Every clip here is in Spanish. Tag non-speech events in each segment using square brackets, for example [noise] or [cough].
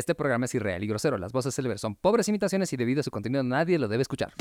Este programa es irreal y grosero. Las voces célebres son pobres imitaciones y debido a su contenido nadie lo debe escuchar.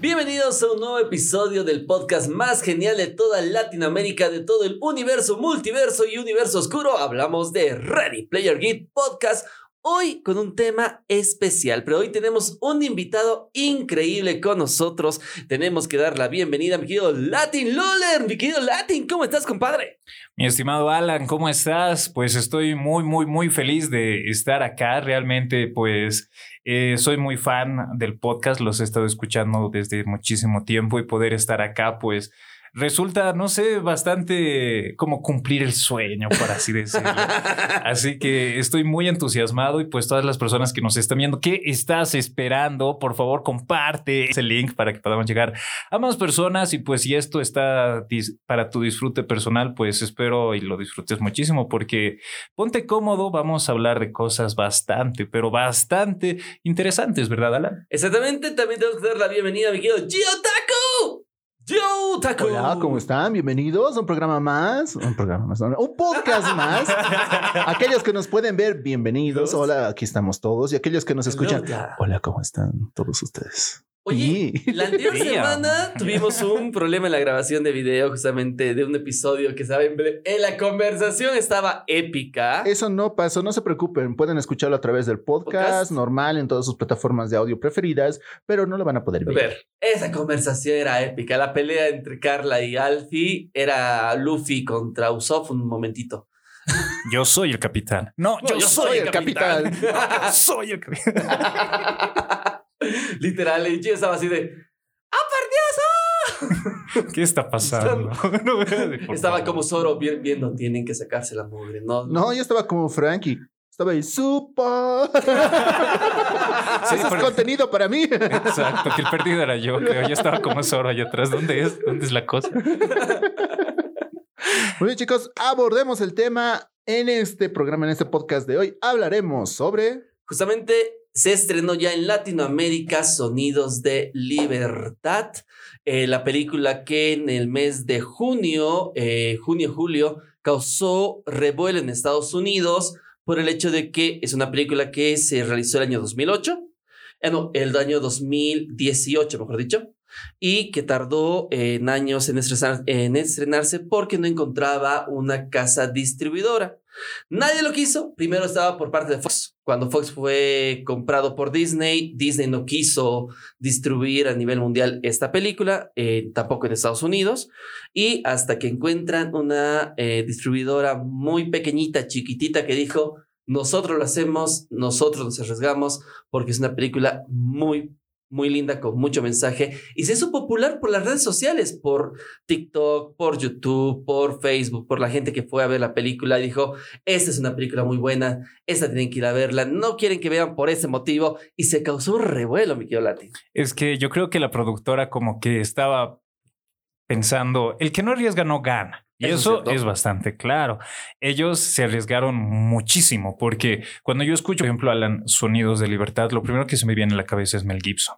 Bienvenidos a un nuevo episodio del podcast más genial de toda Latinoamérica, de todo el universo, multiverso y universo oscuro. Hablamos de Ready Player Geek Podcast. Hoy con un tema especial, pero hoy tenemos un invitado increíble con nosotros. Tenemos que dar la bienvenida a mi querido Latin Loller. Mi querido Latin, ¿cómo estás, compadre? Mi estimado Alan, ¿cómo estás? Pues estoy muy, muy, muy feliz de estar acá. Realmente, pues eh, soy muy fan del podcast, los he estado escuchando desde muchísimo tiempo y poder estar acá, pues resulta, no sé, bastante como cumplir el sueño, por así decirlo. [laughs] así que estoy muy entusiasmado y pues todas las personas que nos están viendo, ¿qué estás esperando? Por favor, comparte ese link para que podamos llegar a más personas y pues si esto está para tu disfrute personal, pues espero y lo disfrutes muchísimo porque ponte cómodo, vamos a hablar de cosas bastante, pero bastante interesantes, ¿verdad, Alan? Exactamente, también tenemos que dar la bienvenida a mi querido Gio Taco. Yo, Taco. Hola, ¿cómo están? Bienvenidos a un programa más, un programa más, un podcast más. [laughs] aquellos que nos pueden ver, bienvenidos. Hola, aquí estamos todos. Y aquellos que nos escuchan, hola, ¿cómo están todos ustedes? Oye, la anterior semana tuvimos un problema en la grabación de video, justamente de un episodio que saben, en la conversación estaba épica. Eso no pasó, no se preocupen, pueden escucharlo a través del podcast, normal en todas sus plataformas de audio preferidas, pero no lo van a poder ver. ver. Esa conversación era épica, la pelea entre Carla y Alfie era Luffy contra Usopp un momentito. Yo soy el capitán. No, yo, [laughs] soy, el capitán. capitán. soy el capitán. Literal, y yo estaba así de ¡Ah, perdioso! ¿Qué está pasando? [laughs] [laughs] estaba como Zoro viendo, tienen que sacarse la mugre. No, no, yo estaba como Frankie. Estaba ahí, ¡super! Eso es contenido para mí. Exacto, que el perdido era yo, creo. Yo estaba como Zoro allá atrás. ¿Dónde es? ¿Dónde es la cosa? Muy bien, chicos, abordemos el tema en este programa, en este podcast de hoy. Hablaremos sobre. Justamente se estrenó ya en Latinoamérica Sonidos de Libertad, eh, la película que en el mes de junio, eh, junio-julio, causó revuelo en Estados Unidos por el hecho de que es una película que se realizó el año 2008, eh, no, el año 2018, mejor dicho, y que tardó en años en, en estrenarse porque no encontraba una casa distribuidora. Nadie lo quiso. Primero estaba por parte de Fox. Cuando Fox fue comprado por Disney, Disney no quiso distribuir a nivel mundial esta película, eh, tampoco en Estados Unidos. Y hasta que encuentran una eh, distribuidora muy pequeñita, chiquitita, que dijo, nosotros lo hacemos, nosotros nos arriesgamos, porque es una película muy, muy linda, con mucho mensaje, y se hizo popular por las redes sociales, por TikTok, por YouTube, por Facebook, por la gente que fue a ver la película dijo, esta es una película muy buena, esta tienen que ir a verla, no quieren que vean por ese motivo, y se causó un revuelo, mi querido Lati. Es que yo creo que la productora como que estaba pensando, el que no arriesga no gana. Y eso, es, bastante claro. Ellos se arriesgaron muchísimo porque cuando yo escucho, por ejemplo, Alan Sonidos de Libertad, lo primero que se me viene a la cabeza es Mel Gibson.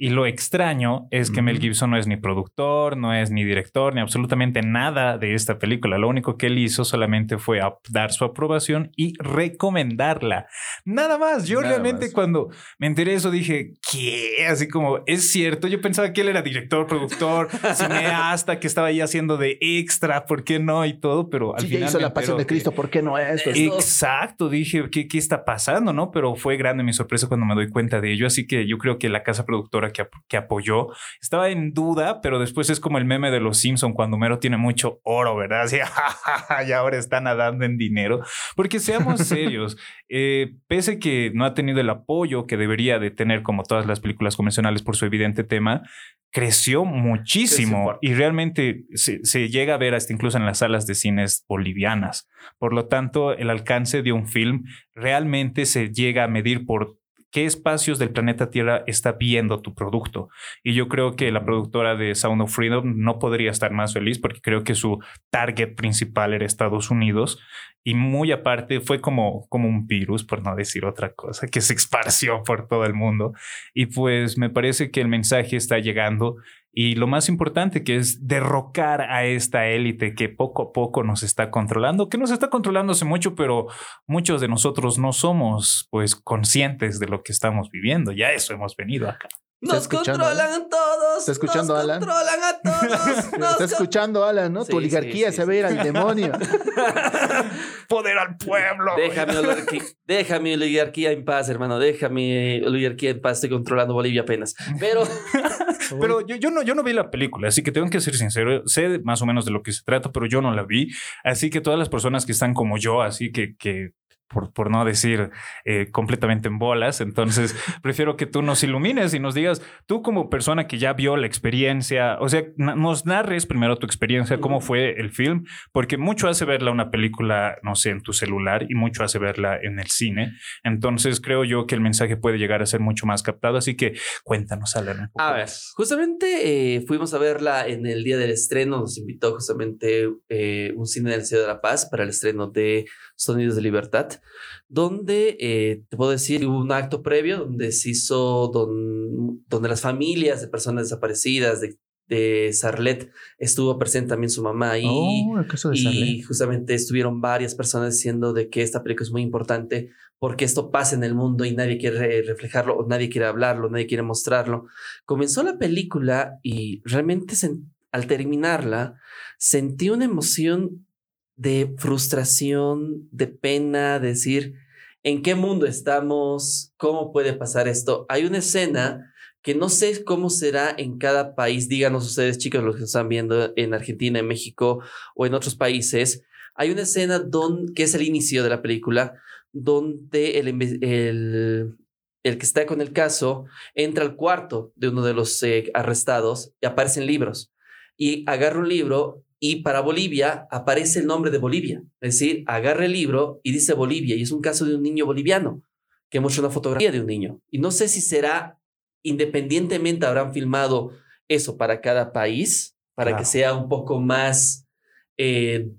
Y lo extraño es que Mel Gibson no es ni productor, no es ni director, ni absolutamente nada de esta película. Lo único que él hizo solamente fue dar su aprobación y recomendarla. Nada más. Yo realmente cuando me enteré de eso dije, ¿qué? Así como, es cierto. Yo pensaba que él era director, productor, [laughs] cineasta, que estaba ahí haciendo de extra, ¿por qué no? Y todo, pero al final. hizo la pasión de Cristo, ¿por qué no es? Exacto. Dije, ¿qué, ¿qué está pasando? No, pero fue grande mi sorpresa cuando me doy cuenta de ello. Así que yo creo que la casa productora que, apoyó. Estaba en duda, pero después es como el meme de los Simpson cuando Mero tiene mucho oro, ¿verdad? Así, [laughs] y ahora está nadando en dinero. Porque seamos [laughs] serios, eh, pese que no ha tenido el apoyo que debería de tener como todas las películas convencionales por su evidente tema, creció muchísimo y realmente se, se, llega a ver hasta incluso en las salas de cines bolivianas. Por lo tanto, el alcance de un film realmente se llega a medir por qué espacios del planeta Tierra está viendo tu producto. Y yo creo que la productora de Sound of Freedom no podría estar más feliz porque creo que su target principal era Estados Unidos y muy aparte fue como, como un virus, por no decir otra cosa, que se esparció por todo el mundo. Y pues me parece que el mensaje está llegando y lo más importante que es derrocar a esta élite que poco a poco nos está controlando, que nos está controlando hace mucho, pero muchos de nosotros no somos pues conscientes de lo que estamos viviendo. Ya eso hemos venido acá. Nos controlan todos. ¿Está escuchando, nos Alan? controlan a [laughs] todos. Está escuchando, Alan, ¿no? Sí, tu oligarquía sí, se sí, va a ir al demonio. [laughs] Poder al pueblo. Déjame oligarquía, déjame oligarquía en paz, hermano. Déjame oligarquía en paz. Estoy controlando Bolivia apenas. Pero [laughs] Pero yo, no, yo no vi la película, así que tengo que ser sincero. Sé más o menos de lo que se trata, pero yo no la vi. Así que todas las personas que están como yo, así que, que por, por no decir eh, completamente en bolas, entonces [laughs] prefiero que tú nos ilumines y nos digas, tú como persona que ya vio la experiencia, o sea, nos narres primero tu experiencia, cómo fue el film, porque mucho hace verla una película, no sé, en tu celular y mucho hace verla en el cine. Entonces creo yo que el mensaje puede llegar a ser mucho más captado. Así que cuéntanos, Alan. un poco A ver, más. justamente eh, fuimos a verla en el día del estreno. Nos invitó justamente eh, un cine del Ciudad de la Paz para el estreno de Sonidos de Libertad, donde eh, te puedo decir hubo un acto previo donde se hizo, don- donde las familias de personas desaparecidas de, de Sarlet estuvo presente también su mamá ahí. Oh, el caso de Y Sarlet. justamente estuvieron varias personas diciendo de que esta película es muy importante porque esto pasa en el mundo y nadie quiere reflejarlo o nadie quiere hablarlo, nadie quiere mostrarlo. Comenzó la película y realmente al terminarla sentí una emoción de frustración, de pena, de decir, ¿en qué mundo estamos? ¿Cómo puede pasar esto? Hay una escena que no sé cómo será en cada país. Díganos ustedes, chicos, los que están viendo en Argentina, en México o en otros países. Hay una escena don, que es el inicio de la película, donde el, el que está con el caso entra al cuarto de uno de los eh, arrestados y aparecen libros. Y agarra un libro y para Bolivia aparece el nombre de Bolivia. Es decir, agarra el libro y dice Bolivia y es un caso de un niño boliviano que muestra una fotografía de un niño. Y no sé si será independientemente habrán filmado eso para cada país, para Claro. que sea un poco más, eh,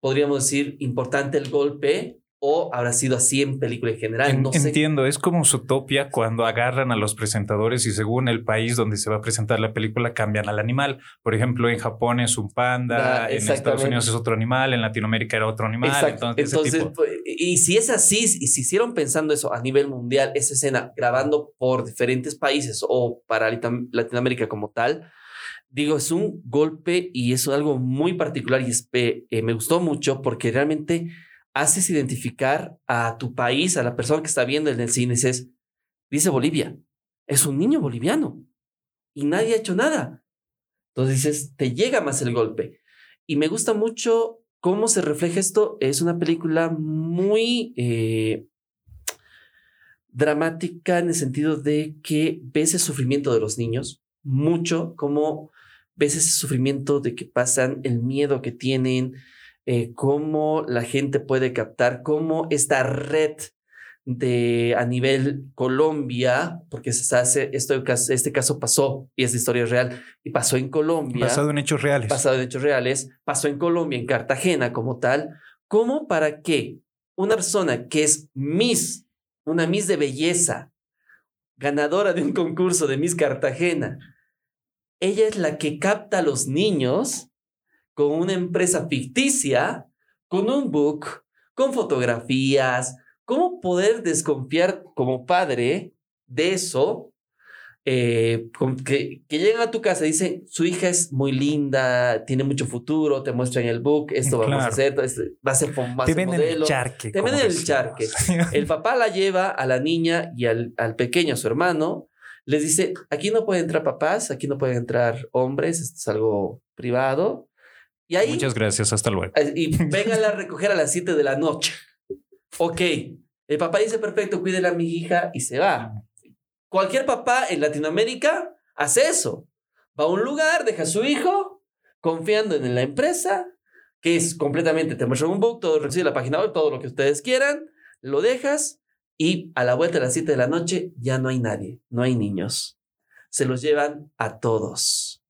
podríamos decir, importante el golpe, o habrá sido así en película en general. En- no sé. Entiendo, es como Zootopia cuando agarran a los presentadores y según el país donde se va a presentar la película cambian al animal. Por ejemplo, en Japón es un panda, Ah, en Estados. Unidos es otro animal, en Latinoamérica era otro animal. Exacto. Entonces, Entonces, tipo. pues, y si es así, y si hicieron pensando eso a nivel mundial, esa escena grabando por diferentes países o para Latinoamérica como tal, digo, es un golpe y es algo muy particular y es, eh, me gustó mucho porque realmente haces identificar a tu país, a la persona que está viendo en el cine, dices, dice Bolivia, es un niño boliviano y nadie ha hecho nada. Entonces dices, te llega más el golpe. Y me gusta mucho cómo se refleja esto. Es una película muy eh, dramática en el sentido de que ves el sufrimiento de los niños mucho, cómo ves ese sufrimiento de que pasan, el miedo que tienen, eh, cómo la gente puede captar, cómo esta red de a nivel Colombia, porque se hace, esto, este caso pasó y es de historia real y pasó en Colombia Basado en hechos reales. basado en hechos reales, pasó en Colombia, en Cartagena como tal, como para que una persona que es Miss, una Miss de belleza, ganadora de un concurso de Miss Cartagena, ella es la que capta a los niños con una empresa ficticia, con un book, con fotografías, cómo poder desconfiar como padre de eso eh, que, que llegan a tu casa y dicen, su hija es muy linda, tiene mucho futuro, te muestran el book, esto vamos a hacer, esto, va a ser, a Te venden el charque. Te venden el charque. [laughs] El papá la lleva a la niña y al, al pequeño, a su hermano, les dice, aquí no pueden entrar papás, aquí no pueden entrar hombres, esto es algo privado. Y ahí, Muchas gracias, hasta luego. y vénganla a recoger a las 7 de la noche. Ok, el papá dice, perfecto, cuídela a mi hija y se va. Cualquier papá en Latinoamérica hace eso. Va a un lugar, deja a su hijo, confiando en la empresa, que es completamente, te muestra un book, todo recibe la página web, todo lo que ustedes quieran, lo dejas y a la vuelta de las 7 de la noche ya no hay nadie, no hay niños. Se los llevan a todos.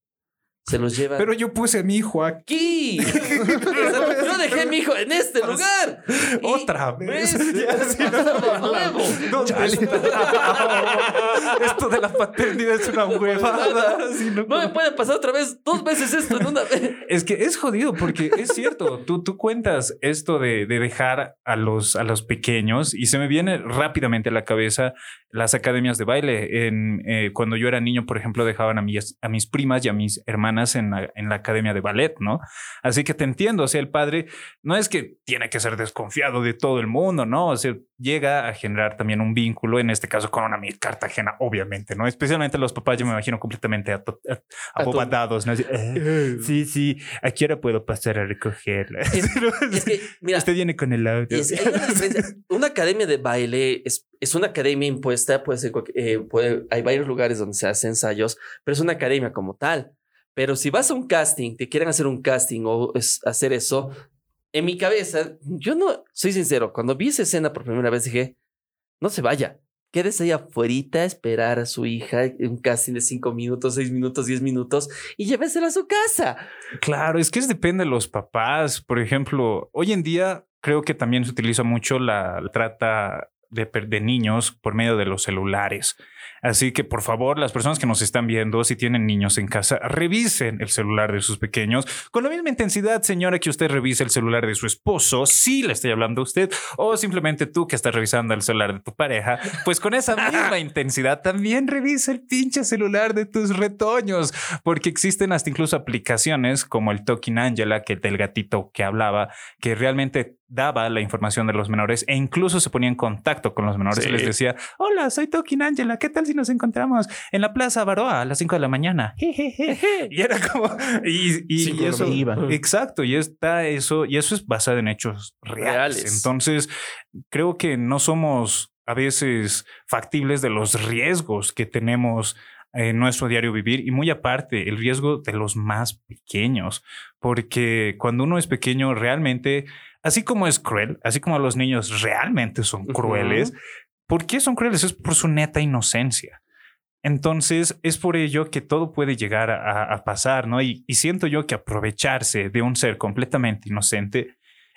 Se los llevan Pero yo puse a mi hijo aquí. [laughs] Yo dejé mijo, en este lugar. Y- Otra vez. [laughs] [laughs] Esto de la paternidad es una huevada. No me puede pasar otra vez dos veces esto en una vez. Es que es jodido porque es cierto, tú, tú cuentas esto de, de dejar a los, a los pequeños y se me viene rápidamente a la cabeza las academias de baile. En, eh, cuando yo era niño, por ejemplo, dejaban a mis, a mis primas y a mis hermanas en la, en la academia de ballet, ¿no? Así que te entiendo, o sea, el padre no es que tiene que ser desconfiado de todo el mundo, ¿no? O sea, llega a generar también un vínculo, en este caso con una Miss Cartagena, obviamente, ¿no? Especialmente los papás, yo me imagino completamente abobadados, ¿no? Así, "Eh, sí, sí, ¿a qué hora puedo pasar a recogerla? Es que, [laughs] mira, Usted viene con el y es- hay una. Una academia de baile es, es una academia impuesta, puede ser, eh, puede- hay varios lugares donde se hacen ensayos, pero es una academia como tal. Pero si vas a un casting, te quieren hacer un casting o hacer eso, en mi cabeza, yo no, soy sincero, cuando vi esa escena por primera vez dije, no se vaya, quédese ahí afuera a esperar a su hija un casting de cinco minutos, seis minutos, diez minutos y llévesela a su casa. Claro, es que depende de los papás. Por ejemplo, hoy en día creo que también se utiliza mucho la, trata de, de niños por medio de los celulares. Así que por favor, las personas que nos están viendo, si tienen niños en casa, revisen el celular de sus pequeños con la misma intensidad, señora, que usted revise el celular de su esposo, si le estoy hablando a usted, o simplemente tú que estás revisando el celular de tu pareja, pues con esa misma [laughs] intensidad también revisa el pinche celular de tus retoños, porque existen hasta incluso aplicaciones como el Talking Angela, que del gatito que hablaba, que realmente daba la información de los menores e incluso se ponía en contacto con los menores Sí. y les decía, hola, soy Talking Angela, ¿qué tal si nos encontramos en la Plaza Baroa a las 5 de la mañana? [laughs] y era como, y, y- Sí, y eso, me iba. exacto, y está eso, y eso es basado en hechos reales. Reales. Entonces, creo que no somos a veces factibles de los riesgos que tenemos en nuestro diario vivir y muy aparte el riesgo de los más pequeños, porque cuando uno es pequeño realmente, así como es cruel, así como los niños realmente son crueles, ¿por qué son crueles? Es por su neta inocencia. Entonces es por ello que todo puede llegar a, pasar, ¿no? Y, y siento yo que aprovecharse de un ser completamente inocente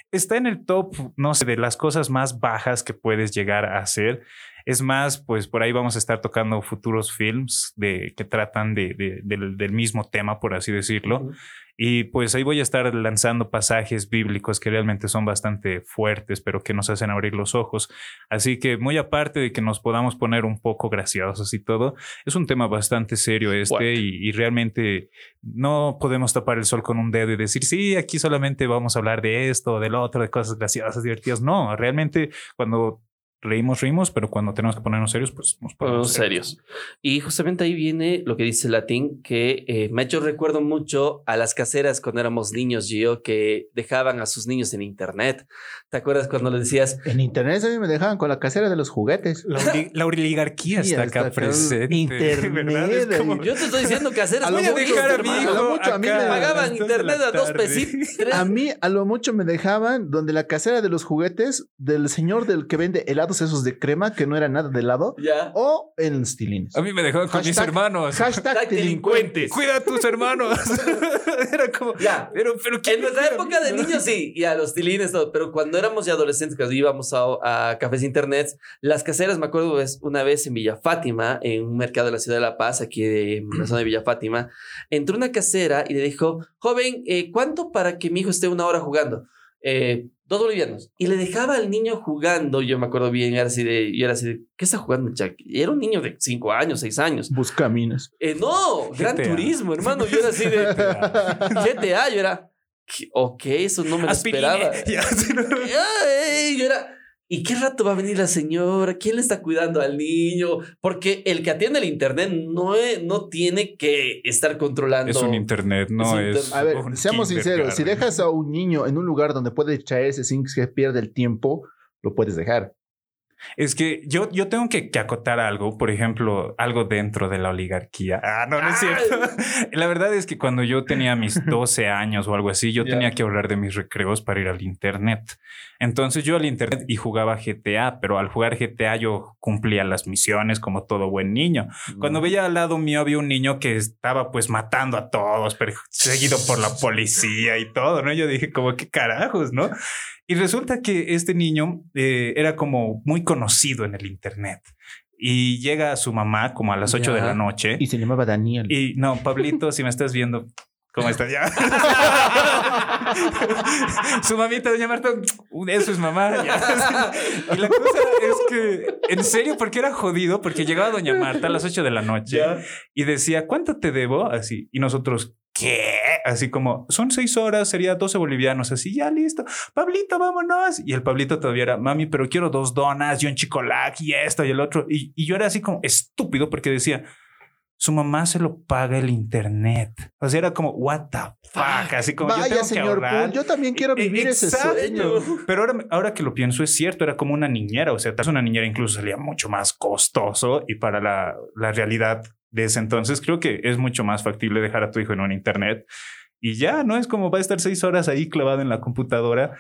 está en el top, no sé, de las cosas más bajas que puedes llegar a hacer. Es más, pues por ahí vamos a estar tocando futuros films de, que tratan de, de- del, del mismo tema, por así decirlo. Y pues ahí voy a estar lanzando pasajes bíblicos que realmente son bastante fuertes, pero que nos hacen abrir los ojos. Así que muy aparte de que nos podamos poner un poco graciosos y todo, es un tema bastante serio este y, y realmente no podemos tapar el sol con un dedo y decir, sí, aquí solamente vamos a hablar de esto o del otro, de cosas graciosas, divertidas. No, realmente cuando reímos, reímos, pero cuando tenemos que ponernos serios, pues nos ponemos serios. Y justamente ahí viene lo que dice Latín, que eh, me ha hecho recuerdo mucho a las caseras cuando éramos niños, Gio, que dejaban a sus niños en internet. ¿Te acuerdas cuando le decías, En internet a mí me dejaban con la casera de los juguetes. La, oli- la oligarquía está está acá presente. Internet, ¿verdad? Es como, yo te estoy diciendo caseras A mucho, bonitas, dejar a mi a lo hijo mucho a mí me a Pagaban internet a dos pesitos. A mí a lo mucho me dejaban donde la casera de los juguetes del señor del que vende helados esos de crema que no era nada de helado Ya. o en los tilines. A mí me dejaron con mis hermanos. Hashtag delincuentes. Cuida a tus hermanos. [laughs] Era como, Ya. pero, pero ¿quién En nuestra época de niños sí, y a los tilines, todo, pero cuando éramos ya adolescentes, cuando íbamos a, a cafés internet, las caseras, me acuerdo es una vez en Villa Fátima, en un mercado de la ciudad de La Paz, aquí de, en la zona de Villa Fátima, entró una casera y le dijo, joven, eh, ¿cuánto para que mi hijo esté una hora jugando? Eh, dos bolivianos. Y le dejaba al niño jugando, yo me acuerdo bien, era así de, yo era así de, ¿qué está jugando, Jack? Y era un niño de cinco años, seis años. Buscaminas. Eh, no, Gran. Turismo, hermano, yo era así de... GTA, yo era. "¿Qué? Ok, eso no me lo Aspirina. esperaba. [laughs] Ya, sí, no. Ay, yo era. ¿Y qué rato va a venir la señora? ¿Quién le está cuidando al niño? Porque el que atiende el internet no, es- no tiene que estar controlando. Es un internet, no Es es. inter- A ver, un seamos sinceros, si dejas a un niño en un lugar donde puede distraerse sin que pierda el tiempo, lo puedes dejar. Es que yo, yo tengo que, que acotar algo, por ejemplo, algo dentro de la oligarquía. Ah, no, no es cierto. [laughs] La verdad es que cuando yo tenía mis [laughs] 12 años o algo así, yo tenía que ahorrar de mis recreos para ir al internet. Entonces yo al internet y jugaba GTA, pero al jugar GTA yo cumplía las misiones como todo buen niño. Cuando veía al lado mío había un niño que estaba pues matando a todos, perseguido por la policía y todo, ¿no? Yo dije como qué carajos, ¿no? Y resulta que este niño eh, era como muy conocido en el internet y llega su mamá como a las 8 de Ya. la noche Y se llamaba Daniel. y no, Pablito, si me estás viendo, ¿cómo estás ya? [laughs] Su mamita, doña Marta, eso es mamá. ya. [laughs] Y la cosa es que, en serio, porque era jodido, porque llegaba doña Marta a las 8 de la noche y decía, ¿cuánto te debo? Así. Y nosotros, ¿qué? Así como, son seis horas, sería 12 bolivianos. Así, ya listo. Pablito, vámonos. Y el Pablito todavía era, mami, pero quiero dos donas y un chicolac y esto y el otro. Y, y yo era así como estúpido porque decía, su mamá se lo paga el internet. O sea, era como, what the fuck. Así como, yo Vaya, tengo que señor ahorrar. Pool, yo también quiero E- vivir ese exacto. sueño. Pero ahora, ahora que lo pienso, es cierto, era como una niñera. O sea, tal vez una niñera incluso salía mucho más costoso y para la, la realidad de ese entonces, creo que es mucho más factible dejar a tu hijo en un internet y ya no es como va a estar seis horas ahí clavado en la computadora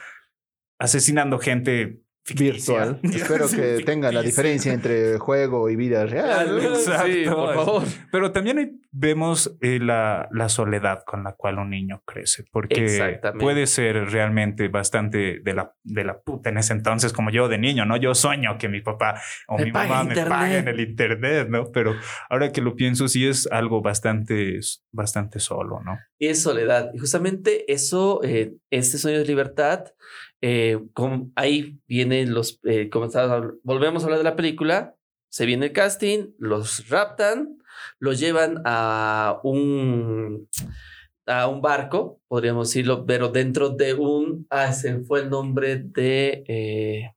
asesinando gente ficticia. Virtual. Espero que tenga la Ficticia. diferencia entre juego y vida real. Exacto. Sí, por favor. Pero también vemos eh, la, la soledad con la cual un niño crece, porque puede ser realmente bastante de la, de la puta en ese entonces, como yo de niño, ¿no? Yo sueño que mi papá o Me mi mamá me internet. paguen el internet, ¿no? Pero ahora que lo pienso, sí es algo bastante, bastante solo, ¿no? Y es soledad. Y justamente eso, eh, este sueño de libertad, eh, con- ahí vienen los, eh, estaba- volvemos a hablar de la película, se viene el casting, los raptan, los llevan a un, a un barco, podríamos decirlo, pero dentro de un, ah, se fue el nombre de... eh,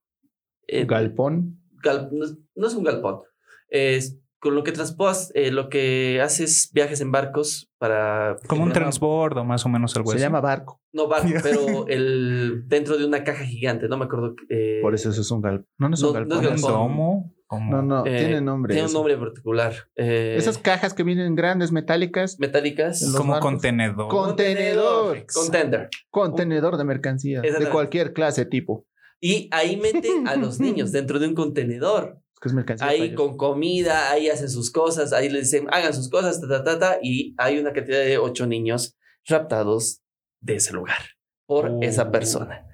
eh, Galpón. gal- no, es- no es un galpón. Es con lo que transportas, eh, lo que haces viajes en barcos para... Como un transbordo, más o menos algo Se así. llama barco. No barco, [laughs] pero el, dentro de una caja gigante, no me acuerdo. eh, Por eso eso es un galpón. No, no es No, un no es galpón. un galpón. domo. como- No, no, eh, tiene nombre. Tiene un eso. nombre particular. eh, Esas cajas que vienen grandes, metálicas. metálicas. como barcos. contenedor. Con- Contenedor. Contender. Contenedor de mercancías. De cualquier clase tipo. Y ahí meten a los [laughs] niños dentro de un contenedor. Es que es Ahí con comida, ahí hacen sus cosas, ahí les dicen, hagan sus cosas, ta, ta, ta, ta, y hay una cantidad de ocho niños raptados de ese lugar por Oh. esa persona.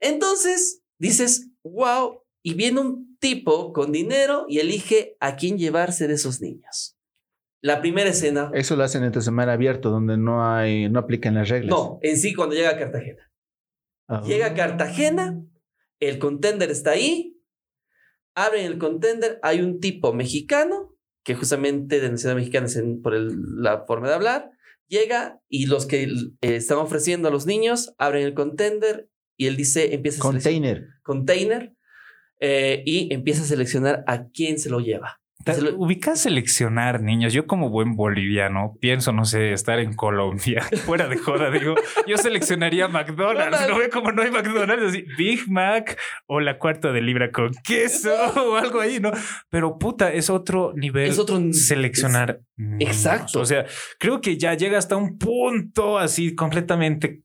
Entonces dices, wow, y viene un tipo con dinero y elige a quién llevarse de esos niños. La primera escena, Eso lo hacen entre semana abierto, donde no hay, no aplican las reglas. no, en sí cuando llega a Cartagena. Ah. Llega a Cartagena, el contender está ahí, abren el contender, hay un tipo mexicano, que justamente de nacionalidad mexicana es en- por el- la forma de hablar, llega y los que eh, están ofreciendo a los niños abren el contender y él dice, empieza a seleccionar Container. container eh, y empieza a seleccionar a quién se lo lleva. Ubicas seleccionar niños. Yo como buen boliviano pienso, no sé, estar en Colombia. [laughs] Fuera de joda, digo, yo seleccionaría McDonald's. No ve como no hay McDonald's, así Big Mac o la cuarta de libra con queso [laughs] o algo ahí, ¿no? Pero puta, es otro nivel. Es otro seleccionar. niños. Exacto. O sea, creo que ya llega hasta un punto así completamente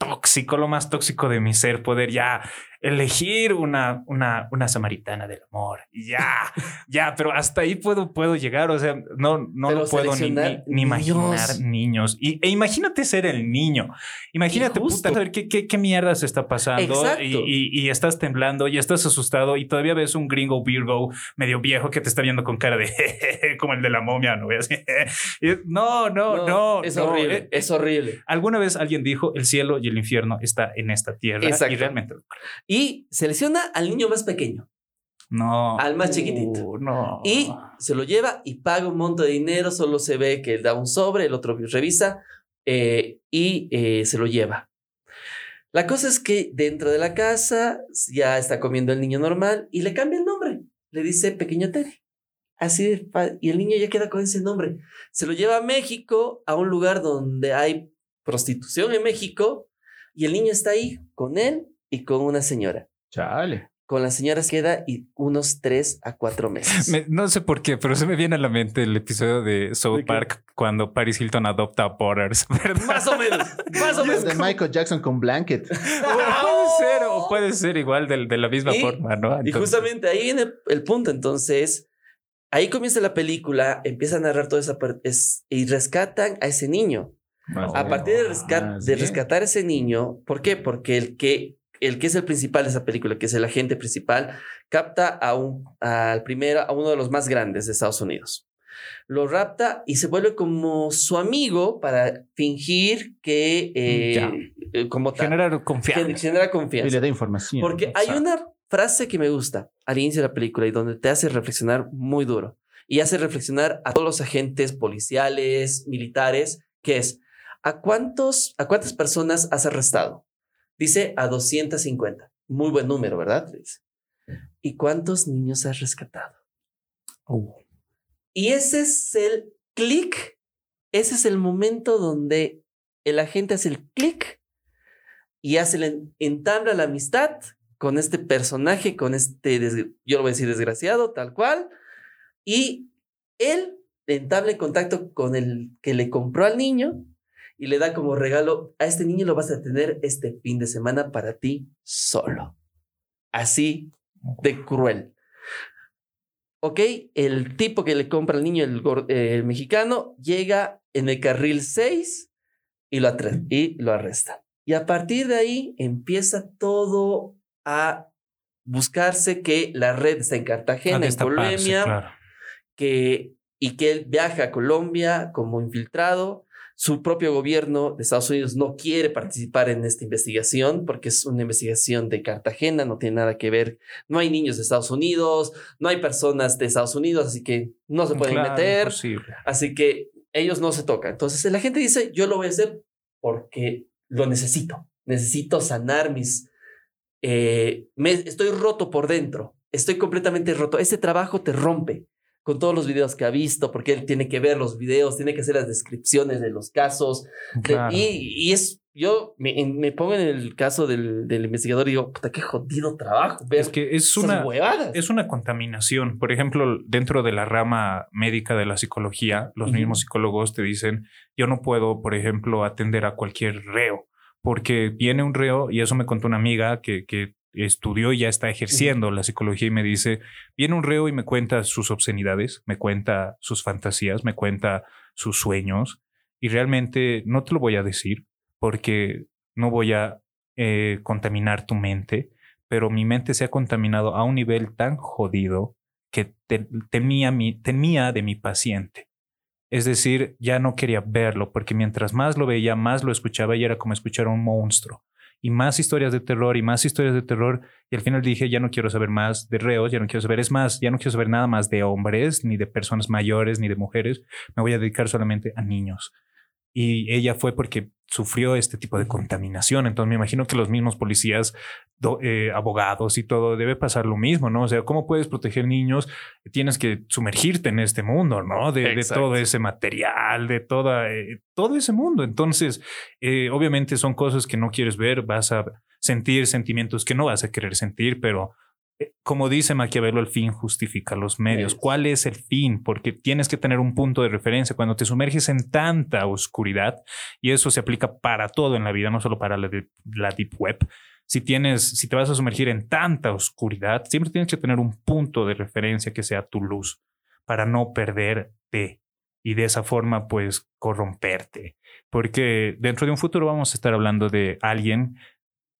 tóxico, lo más tóxico de mi ser, poder ya elegir una, una, una samaritana del amor. Ya, ya, pero hasta ahí puedo, puedo llegar. O sea, no, no Pero lo puedo ni, ni, ni imaginar niños. Y, e imagínate ser el niño. Imagínate, puta, saber qué, qué, qué mierda se está pasando y, y- y estás temblando y estás asustado y todavía ves un gringo Virgo medio viejo que te está viendo con cara de [laughs] como el de la momia, ¿no? Así, [laughs] y no, no, no. es no. horrible, Eh, es horrible. Alguna vez alguien dijo el cielo y el infierno está en esta tierra Exacto. y realmente. Y selecciona al niño más pequeño. no. Al más chiquitito. Uh, no. Y se lo lleva y paga un monto de dinero, solo se ve que él da un sobre, el otro revisa eh, y eh, se lo lleva. La cosa es que dentro de la casa ya está comiendo el niño normal y le cambia el nombre. Le dice Pequeño Teddy. Así de y el niño ya queda con ese nombre. Se lo lleva a México, a un lugar donde hay prostitución en México, y el niño está ahí con él y con una señora. Chale. con la señora se queda y unos tres a cuatro meses. [laughs] Me- no sé por qué, pero se me viene a la mente el episodio de South ¿De qué? Park cuando Paris Hilton adopta a Borders, [laughs] ¿verdad? Más o menos, más o menos. De Michael Jackson con Blanket. O [laughs] puede ser, o puede ser igual de, de la misma Y- forma, ¿no? Y Entonces- justamente ahí viene el punto. Entonces, ahí comienza la película, empieza a narrar toda esa parte es- y rescatan a ese niño. A partir de, rescat- Ah, de rescatar a ese niño, ¿por qué? Porque el que, el que es el principal de esa película, que es el agente principal, capta a un, al primero, a uno de los más grandes de Estados Unidos. Lo rapta y se vuelve como su amigo para fingir que, eh, eh, como tal, generar gen- confianza. genera Y confianza. le da información. Porque hay una frase que me gusta al inicio de la película y donde te hace reflexionar muy duro y hace reflexionar a todos los agentes policiales, militares, que es ¿a cuántos a cuántas personas has arrestado? Dice a 250. Muy buen número, ¿verdad? Dice. ¿Y cuántos niños has rescatado? Uh, Y ese es el clic, ese es el momento donde el agente hace el clic y hace la, entabla la amistad con este personaje, con este, yo lo voy a decir desgraciado, tal cual, y él entabla contacto con el que le compró al niño y le da como regalo, a este niño lo vas a tener este fin de semana para ti solo. Así de cruel. Ok, el tipo que le compra al niño, el, eh, el mexicano, llega en el carril 6 y lo, y lo arresta. Y a partir de ahí empieza todo a buscarse que la red está en Cartagena, en Colombia, claro. que, y que él viaja a Colombia como infiltrado. Su propio gobierno de Estados Unidos no quiere participar en esta investigación porque es una investigación de Cartagena, no tiene nada que ver. No hay niños de Estados Unidos, no hay personas de Estados Unidos, así que no se pueden Claro, meter. imposible. Así que ellos no se tocan. Entonces la gente dice, yo lo voy a hacer porque lo necesito. Necesito sanar mis... eh, me, estoy roto por dentro. Estoy completamente roto. Ese trabajo te rompe con todos los videos que ha visto, porque él tiene que ver los videos, tiene que hacer las descripciones de los casos. de- y, y es, yo me, pongo en el caso del, del investigador y digo, puta, qué jodido trabajo. Ver Es que es una, huevadas. es una contaminación. Por ejemplo, dentro de la rama médica de la psicología, los mismos psicólogos te dicen, yo no puedo, por ejemplo, atender a cualquier reo, porque viene un reo, y eso me contó una amiga que, que estudió y ya está ejerciendo la psicología y me dice, viene un reo y me cuenta sus obscenidades, me cuenta sus fantasías, me cuenta sus sueños, y realmente no te lo voy a decir porque no voy a eh, contaminar tu mente, pero mi mente se ha contaminado a un nivel tan jodido que te- temía, mi, temía de mi paciente. Es decir, ya no quería verlo porque mientras más lo veía, más lo escuchaba y era como escuchar a un monstruo. Y más historias de terror y más historias de terror. Y al final dije, ya no quiero saber más de reos, ya no quiero saber, es más, ya no quiero saber nada más de hombres, ni de personas mayores, ni de mujeres. Me voy a dedicar solamente a niños. Y ella fue porque sufrió este tipo de contaminación. Entonces me imagino que los mismos policías, do- eh, abogados y todo, debe pasar lo mismo, ¿no? O sea, ¿cómo puedes proteger niños? Tienes que sumergirte en este mundo, ¿no? De, todo ese material, de toda, eh, todo ese mundo. Entonces, eh, obviamente son cosas que no quieres ver, vas a sentir sentimientos que no vas a querer sentir, pero como dice Maquiavelo, el fin justifica los medios. ¿Cuál es el fin? Porque tienes que tener un punto de referencia cuando te sumerges en tanta oscuridad y eso se aplica para todo en la vida, no solo para la, de- la deep web. Si tienes, si te vas a sumergir en tanta oscuridad, siempre tienes que tener un punto de referencia que sea tu luz para no perderte y de esa forma pues corromperte. Porque dentro de un futuro vamos a estar hablando de alguien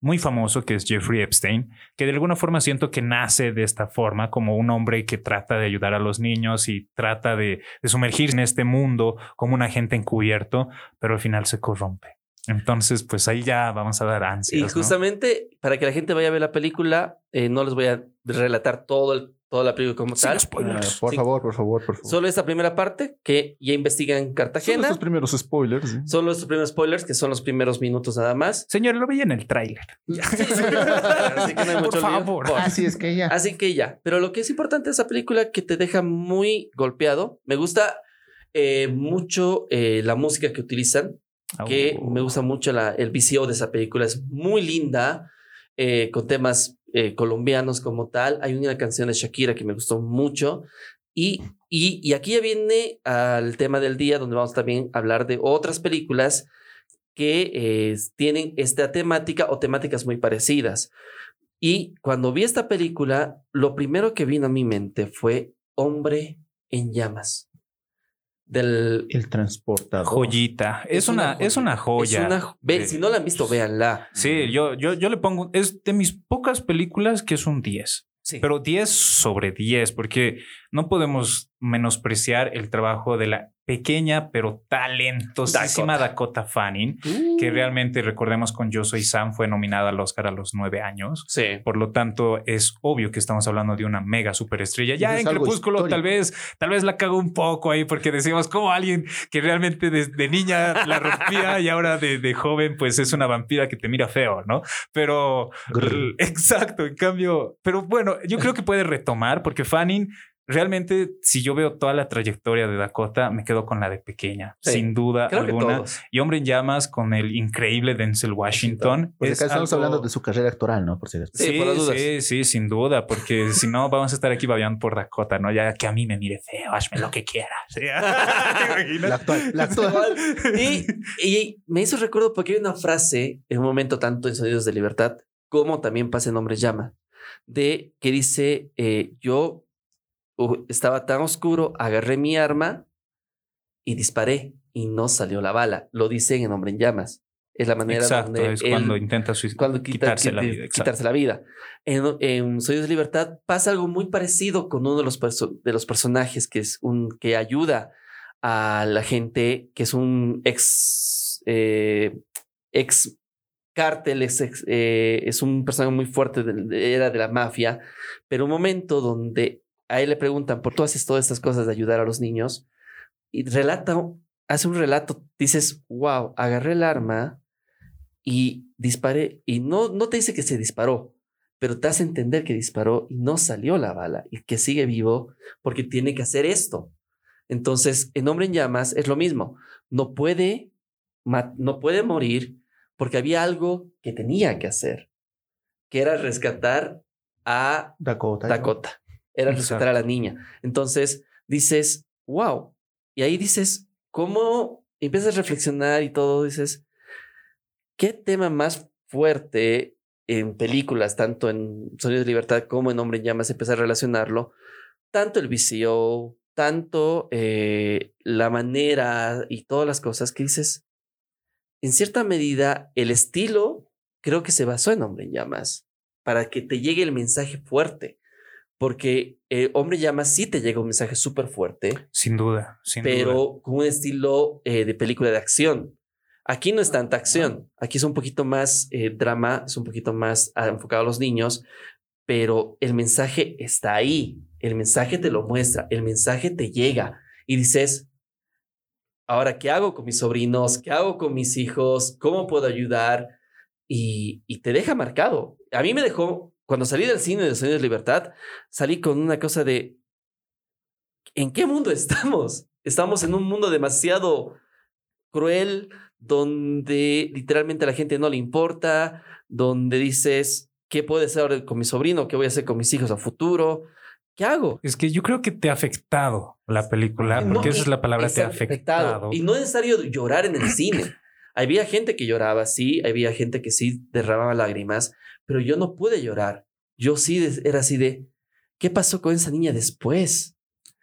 muy famoso que es Jeffrey Epstein, que de alguna forma siento que nace de esta forma como un hombre que trata de ayudar a los niños y trata de, de sumergirse en este mundo como un agente encubierto, pero al final se corrompe. Entonces, pues ahí ya vamos a dar ansias. Y ¿no? justamente para que la gente vaya a ver la película, eh, no les voy a relatar todo el, toda la película como Sin tal. spoilers. Ah, por Sí. favor, por favor, por favor. Solo esta primera parte que ya investigan Son Cartagena. estos primeros spoilers. Son los primeros spoilers, que son los primeros minutos nada más. Señor, lo veía en el tráiler. Así que no hay Por mucho lío. favor. Por- Así es que ya. Así que ya. Pero lo que es importante de esa película que te deja muy golpeado. Me gusta eh, mucho eh, la música que utilizan. Que Oh. me gusta mucho la, el VCO de esa película. Es muy linda. eh, con temas eh, colombianos como tal. Hay una canción de Shakira que me gustó mucho. Y, y, aquí ya viene al tema del día, donde vamos también a hablar de otras películas que eh, tienen esta temática o temáticas muy parecidas. Y cuando vi esta película, lo primero que vino a mi mente fue Hombre en llamas. Del, El transportador. Joyita. Es, una, es una joya. es una- ve- de- si no la han visto, véanla. Sí, yo, yo, yo le pongo. Es de mis pocas películas que es un 10. Sí. Pero 10 sobre 10, porque no podemos menospreciar el trabajo de la pequeña pero talentosísima Dakota, Fanning, que Uh. realmente recordemos con Yo Soy Sam fue nominada al Oscar a los nueve años. Sí. Por lo tanto, es obvio que estamos hablando de una mega superestrella. Ya en Crepúsculo tal vez, tal vez la cago un poco ahí porque decimos como alguien que realmente desde niña la rompía y ahora de, de joven pues es una vampira que te mira feo, ¿no? Pero [laughs] exacto, en cambio, pero bueno, yo creo que puede retomar porque Fanning realmente si yo veo toda la trayectoria de Dakota me quedo con la de pequeña, Sí. sin duda Creo que alguna. todos. Y Hombre en Llamas con el increíble Denzel Washington. Porque es acá estamos algo- hablando de su carrera actoral, ¿no? Por si. Sí, Sí, por las dudas. sí, sí, sin duda, porque [laughs] si no vamos a estar aquí babeando por Dakota, ¿no? Ya que a mí me mire feo, hazme lo que quieras. ¿Sí? [laughs] La actual, la actual. Y, y me hizo recuerdo porque hay una frase en un momento tanto en Sonidos de Libertad como también pasa en Hombre Llama, de que dice, eh, yo estaba tan oscuro, agarré mi arma y disparé y no salió la bala. Lo dicen en Hombre en Llamas. Es la manera Exacto, donde es él- cuando intenta cuando quita- quitarse la quite- vida. quitarse la vida. En, en Sonidos de Libertad pasa algo muy parecido con uno de los, de los personajes que es un que ayuda a la gente, que es un ex, eh, ex cártel, es, ex- eh, es un personaje muy fuerte, de- era de la mafia, pero un momento donde a él le preguntan por todas, todas estas cosas de ayudar a los niños y relata, hace un relato, dices, wow, agarré el arma y disparé y no, no te dice que se disparó, pero te hace entender que disparó y no salió la bala y que sigue vivo porque tiene que hacer esto. Entonces, en Hombre en Llamas es lo mismo. No puede, no puede morir porque había algo que tenía que hacer, que era rescatar a Dakota. Dakota. Era rescatar a la niña. Entonces dices, wow. Y ahí dices, ¿cómo empiezas a reflexionar y todo? Dices, ¿qué tema más fuerte en películas, tanto en Sonido de Libertad como en Hombre en Llamas, empieza a relacionarlo? Tanto el VCO, tanto eh, la manera y todas las cosas que dices, en cierta medida, el estilo creo que se basó en Hombre en Llamas para que te llegue el mensaje fuerte. Porque eh, Hombre en Llamas sí te llega un mensaje súper fuerte, Sin duda, sin duda. pero con un estilo eh, de película de acción. Aquí no es tanta acción, aquí es un poquito más eh, drama, es un poquito más ah, enfocado a los niños, pero el mensaje está ahí, el mensaje te lo muestra, el mensaje te llega y dices, ahora, ¿qué hago con mis sobrinos? ¿Qué hago con mis hijos? ¿Cómo puedo ayudar? Y, y te deja marcado. A mí me dejó, cuando salí del cine de Sonidos de Libertad, salí con una cosa de, ¿en qué mundo [laughs] estamos? Estamos en un mundo demasiado cruel, donde literalmente a la gente no le importa, donde dices, ¿qué puedo hacer ahora con mi sobrino? ¿Qué voy a hacer con mis hijos a futuro? ¿Qué hago? Es que yo creo que te ha afectado la película, No, porque esa es la palabra, te ha afectado. Y no es necesario llorar en el cine. Había gente que lloraba, sí, había gente que sí derramaba lágrimas, pero yo no pude llorar. Yo sí era así de, ¿qué pasó con esa niña después?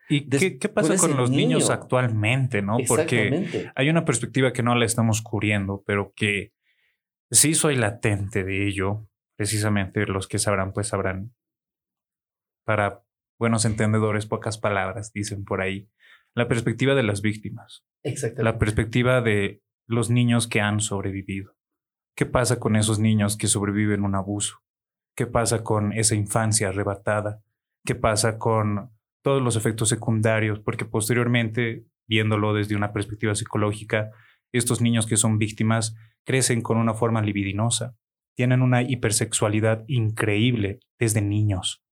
¿Y des- qué, qué pasa con los niños niño. actualmente, no? Porque hay una perspectiva que no la estamos cubriendo, pero que sí soy latente de ello. Precisamente los que sabrán, pues sabrán. Para buenos entendedores, pocas palabras, dicen por ahí. La perspectiva de las víctimas. Exactamente. la perspectiva de los niños que han sobrevivido. ¿Qué pasa con esos niños que sobreviven un abuso? ¿Qué pasa con esa infancia arrebatada? ¿Qué pasa con todos los efectos secundarios? Porque posteriormente, viéndolo desde una perspectiva psicológica, estos niños que son víctimas crecen con una forma libidinosa, tienen una hipersexualidad increíble desde niños.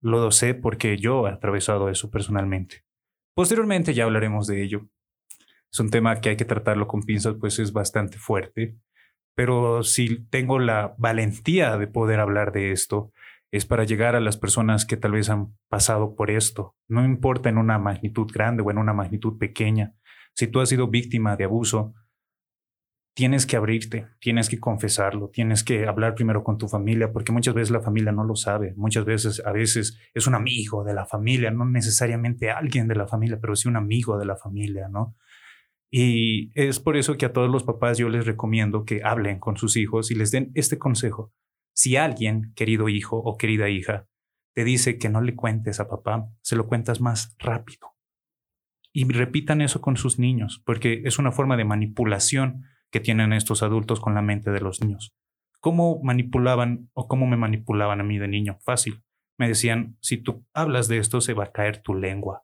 Lo sé porque yo he atravesado eso personalmente. Posteriormente ya hablaremos de ello. Es un tema que hay que tratarlo con pinzas, pues es bastante fuerte. Pero si tengo la valentía de poder hablar de esto, es para llegar a las personas que tal vez han pasado por esto. No importa en una magnitud grande o en una magnitud pequeña. Si tú has sido víctima de abuso, tienes que abrirte, tienes que confesarlo, tienes que hablar primero con tu familia, porque muchas veces la familia no lo sabe, muchas veces, a veces es un amigo de la familia, no necesariamente alguien de la familia, pero sí un amigo de la familia, ¿no? Y es por eso que a todos los papás yo les recomiendo que hablen con sus hijos y les den este consejo. Si alguien, querido hijo o querida hija, te dice que no le cuentes a papá, se lo cuentas más rápido. Y repitan eso con sus niños, porque es una forma de manipulación que tienen estos adultos con la mente de los niños. ¿Cómo manipulaban o cómo me manipulaban a mí de niño? Fácil. Me decían, si tú hablas de esto, se va a caer tu lengua.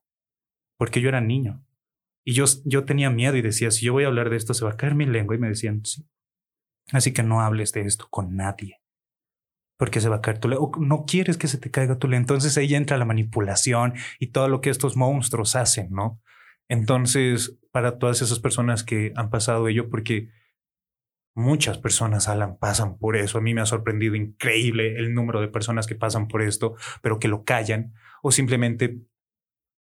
Porque yo era niño. Y yo, yo tenía miedo y decía, si yo voy a hablar de esto, se va a caer mi lengua. Y me decían, sí. Así que no hables de esto con nadie. Porque se va a caer tu lengua. No quieres que se te caiga tu lengua. Entonces ahí entra la manipulación y todo lo que estos monstruos hacen, ¿no? Entonces, para todas esas personas que han pasado ello, porque muchas personas, Alan, pasan por eso. A mí me ha sorprendido increíble el número de personas que pasan por esto, pero que lo callan o simplemente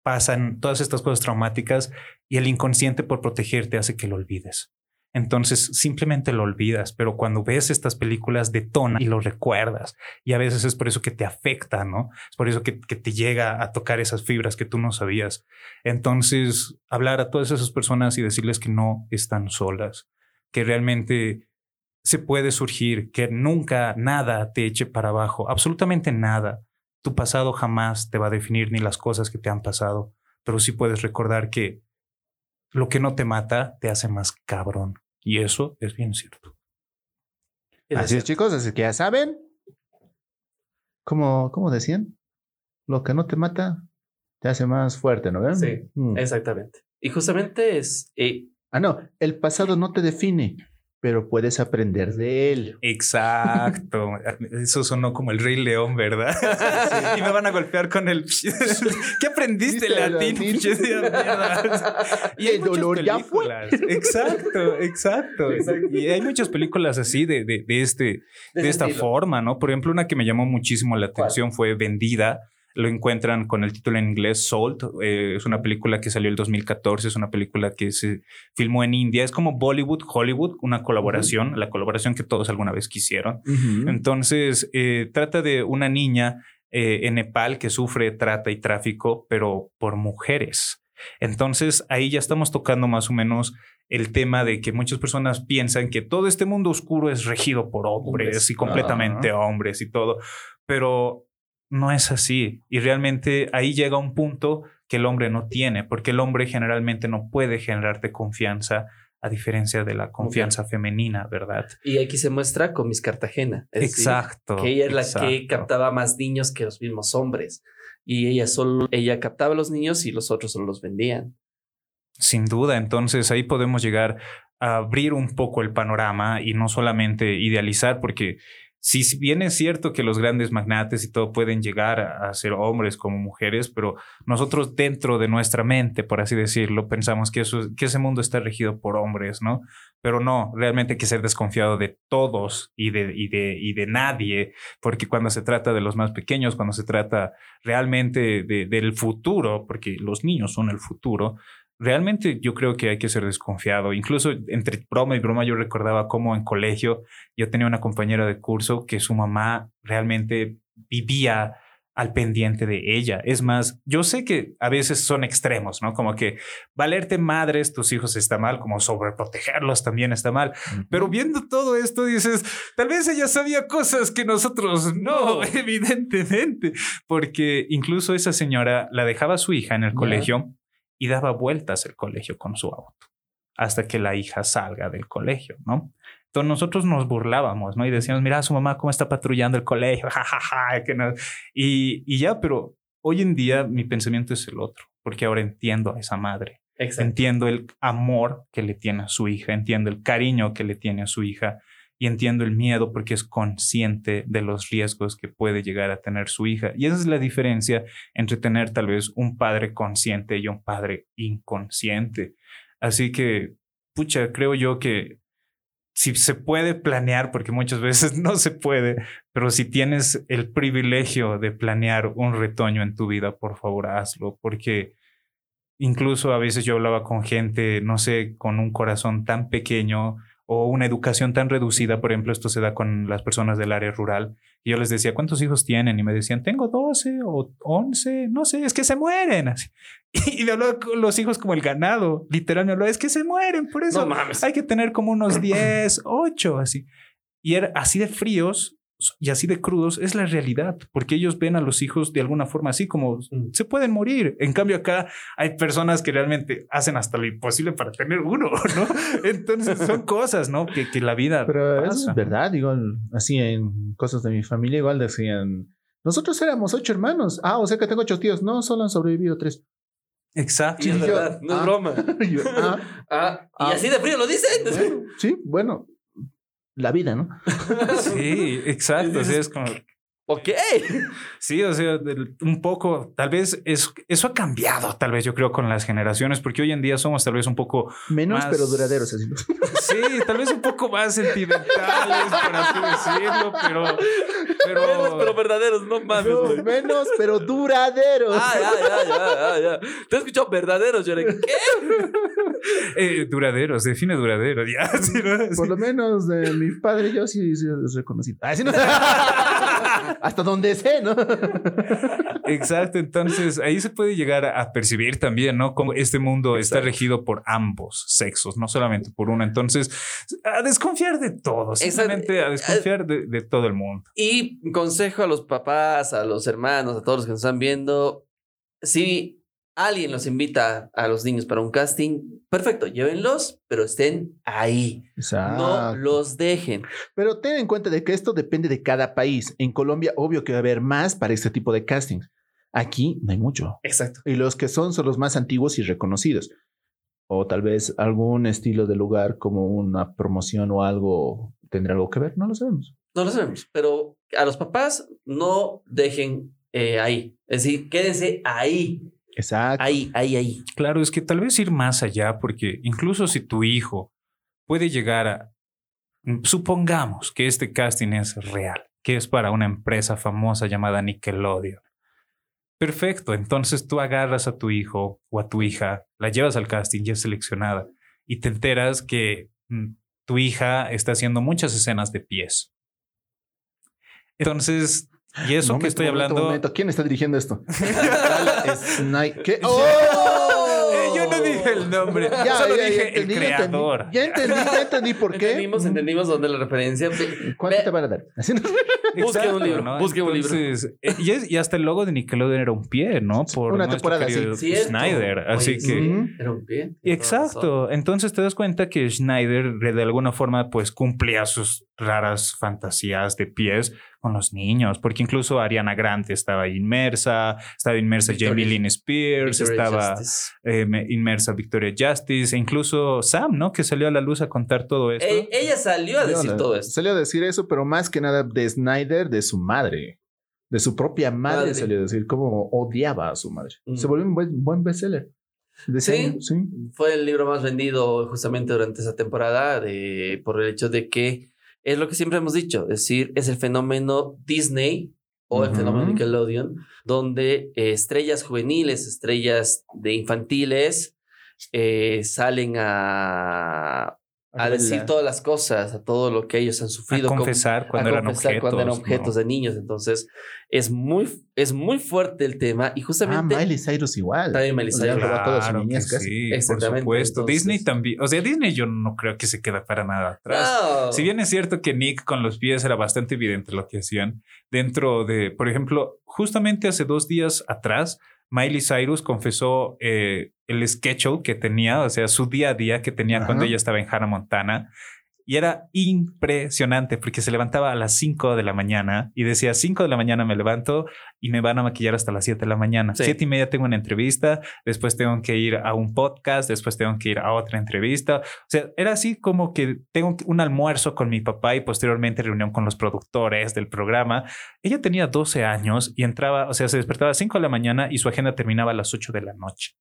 pasan todas estas cosas traumáticas y el inconsciente por protegerte hace que lo olvides. Entonces simplemente lo olvidas, pero cuando ves estas películas detona y lo recuerdas. Y a veces es por eso que te afecta, ¿no? Es por eso que, te llega a tocar esas fibras que tú no sabías. Entonces, hablar a todas esas personas y decirles que no están solas, que realmente se puede surgir, que nunca nada te eche para abajo, absolutamente nada. Tu pasado jamás te va a definir ni las cosas que te han pasado, pero sí puedes recordar que lo que no te mata te hace más cabrón. Y eso es bien cierto. Así es, chicos, así que ya saben. Como, ¿Cómo decían? Lo que no te mata te hace más fuerte, ¿no ven? Sí, mm. exactamente. Y justamente es... Eh, ah, no, el pasado no te define pero puedes aprender de él. Exacto. [laughs] Eso sonó como el Rey León, ¿verdad? [laughs] y me van a golpear con el. [laughs] ¿Qué aprendiste latín? y el dolor ya fue. Exacto, exacto, Y hay muchas películas así de, de, de este, de, esta forma, ¿no? Por ejemplo, una que me llamó muchísimo la atención fue Vendida lo encuentran con el título en inglés Salt. Eh, es una película que salió el 2014, es una película que se filmó en India. Es como Bollywood, Hollywood, una colaboración, la colaboración que todos alguna vez quisieron. Entonces, eh, trata de una niña eh, en Nepal que sufre trata y tráfico, pero por mujeres. Entonces, ahí ya estamos tocando más o menos el tema de que muchas personas piensan que todo este mundo oscuro es regido por hombres, y completamente hombres y todo, pero no es así. Y realmente ahí llega un punto que el hombre no tiene, porque el hombre generalmente no puede generarte confianza a diferencia de la confianza femenina, ¿verdad? Y aquí se muestra con Miss Cartagena. exacto. que ella es la que captaba más niños que los mismos hombres. Y ella solo, ella captaba a los niños y los otros solo los vendían. Sin duda, entonces ahí podemos llegar a abrir un poco el panorama y no solamente idealizar, porque si bien es cierto que los grandes magnates y todo pueden llegar a, ser hombres como mujeres, pero nosotros dentro de nuestra mente, por así decirlo, pensamos que, eso, que ese mundo está regido por hombres, ¿no? Pero no, realmente hay que ser desconfiado de todos y de, y de, y de nadie, porque cuando se trata de los más pequeños, cuando se trata realmente de, del futuro, porque los niños son el futuro, realmente yo creo que hay que ser desconfiado. Incluso entre broma y broma yo recordaba cómo en colegio yo tenía una compañera de curso que su mamá realmente vivía al pendiente de ella. Es más, yo sé que a veces son extremos, ¿no? Como que valerte madres, tus hijos está mal, como sobreprotegerlos también está mal. Pero viendo todo esto dices, tal vez ella sabía cosas que nosotros no, [laughs] evidentemente, porque incluso esa señora la dejaba a su hija en el colegio y daba vueltas el colegio con su auto hasta que la hija salga del colegio, ¿no? Entonces nosotros nos burlábamos, ¿no? Y decíamos, mira su mamá cómo está patrullando el colegio, [laughs] jajaja, que no. Y, y ya, pero hoy en día mi pensamiento es el otro, porque ahora entiendo a esa madre. Entiendo el amor que le tiene a su hija, entiendo el cariño que le tiene a su hija y entiendo el miedo porque es consciente de los riesgos que puede llegar a tener su hija. Y esa es la diferencia entre tener tal vez un padre consciente y un padre inconsciente. Así que, pucha, creo yo que si se puede planear, porque muchas [laughs] veces no se puede, pero si tienes el privilegio de planear un retoño en tu vida, por favor hazlo, porque incluso a veces yo hablaba con gente, no sé, con un corazón tan pequeño o una educación tan reducida, por ejemplo, esto se da con las personas del área rural, y yo les decía, ¿cuántos hijos tienen? Y me decían, tengo 12 o 11, no sé, es que se mueren. Así. [laughs] Y me hablaba con los hijos como el ganado, literal me hablaba, es que se mueren, por eso No mames. hay que tener como unos 10, 8, así. Y era así de fríos y así de crudos, es la realidad, porque ellos ven a los hijos de alguna forma así como Mm. se pueden morir. En cambio acá hay personas que realmente hacen hasta lo imposible para tener uno, [laughs] ¿no? Entonces son cosas, ¿no? Que, que la vida Pero pasa. es verdad, igual, así en cosas de mi familia, igual decían, nosotros éramos ocho hermanos. Ah, o sea que tengo ocho tíos. No, solo han sobrevivido tres. Exacto. Y es yo- verdad, no es ah. broma. [laughs] Y yo, ah, [laughs] Ah, y Ah. así de frío lo dicen. bueno, sí, bueno, la vida, ¿no? [laughs] Sí, exacto. Así es como, ok. sí, o sea, un poco, tal vez es, eso ha cambiado, tal vez yo creo con las generaciones, porque hoy en día somos tal vez un poco, Menos, Más- pero duraderos. Así. sí, tal vez un poco más sentimentales, por así decirlo, pero, pero, Menos, pero verdaderos, no mames. No, menos, pero duraderos. Ah, ya, ya, ya, ya. Te he escuchado verdaderos, yo ¿qué? [laughs] eh, duraderos, define duradero, ya. [laughs] sí, ¿no? Por lo menos de mi padre yo sí, sí reconocí. Ah, sí, no. [laughs] Hasta donde sé, ¿no? Exacto, entonces ahí se puede llegar a percibir también, ¿no? Como este mundo está regido por ambos sexos, no solamente por uno. Entonces, a desconfiar de todo, simplemente a desconfiar de, de todo el mundo. Y consejo a los papás, a los hermanos, a todos los que nos están viendo. Si alguien los invita a los niños para un casting, perfecto, llévenlos, pero estén ahí. No los dejen. Pero ten en cuenta de que esto depende de cada país. En Colombia, obvio que va a haber más para este tipo de castings. Aquí no hay mucho. Exacto. Y los que son son los más antiguos y reconocidos. O tal vez algún estilo de lugar como una promoción o algo tendrá algo que ver. No lo sabemos. No lo sabemos, pero a los papás no dejen eh, ahí. Es decir, quédense ahí, Exacto. ahí, ahí, ahí. Claro, es que tal vez ir más allá, porque incluso si tu hijo puede llegar a, supongamos que este casting es real, que es para una empresa famosa llamada Nickelodeon. Perfecto, entonces tú agarras a tu hijo o a tu hija, la llevas al casting y es seleccionada y te enteras que mm, tu hija está haciendo muchas escenas de pies. Entonces, y eso que Momento, estoy momento, hablando... momento. ¿Quién está dirigiendo esto? [laughs] ¿Qué? [laughs] Eh, Yo no dije [laughs] el nombre, solo dije entendí, el ya entendí. creador. Ya entendí, ya [laughs] entendí por qué. Entendimos, entendimos dónde la referencia. ¿Cuánto ve- te van a dar? Así no- Busque un libro, busque un libro. Entonces, eh, Y, es- y hasta el logo de Nickelodeon era un pie, ¿no? Por Una temporada. Así Oye, que... sí, Ujú. Era un pie. Exacto. Entonces te das cuenta que Schneider de alguna forma pues cumplía sus raras fantasías de pies con los niños, porque incluso Ariana Grande estaba inmersa, estaba inmersa Victoria- Jamie Lynn Spears, Victoria estaba eh, me- inmersa Victoria Justice, e incluso Sam, ¿no? Que salió a la luz a contar todo esto. Eh, ella salió a decir todo esto. Salió a decir eso, pero más que nada de Snyder, de su madre. De su propia madre, Madre. salió a decir cómo odiaba a su madre. Mm. Se volvió un buen, buen bestseller. Sí. sí. Fue el libro más vendido justamente durante esa temporada de, por el hecho de que es lo que siempre hemos dicho, es decir, es el fenómeno Disney o el fenómeno Nickelodeon, donde eh, estrellas juveniles, estrellas de infantiles eh, salen a, a decir todas las cosas, a todo lo que ellos han a sufrido. como- confesar cuando a eran confesar objetos. cuando eran ¿no? objetos de niños. Entonces, es muy, es muy fuerte el tema y Ah, justamente... Miley Cyrus igual. También Miley Cyrus. toda su Claro niñez que casi. sí, por Exactamente, supuesto. entonces- Disney también, o sea, Disney yo no creo que se queda para nada atrás. No. Si bien es cierto que Nick con los pies era bastante evidente lo que hacían, dentro de, por ejemplo, justamente hace dos días atrás, Miley Cyrus confesó eh, el schedule que tenía, o sea, su día a día que tenía Ajá. cuando ella estaba en Hannah Montana. Y era impresionante porque se levantaba a las 5 de la mañana y decía 5 de la mañana me levanto y me van a maquillar hasta las 7 de la mañana. Sí. Siete y media tengo una entrevista, después tengo que ir a un podcast, después tengo que ir a otra entrevista. O sea, era así como que tengo un almuerzo con mi papá y posteriormente reunión con los productores del programa. Ella tenía 12 años y entraba, o sea, se despertaba a las 5 de la mañana y su agenda terminaba a las 8 de la noche.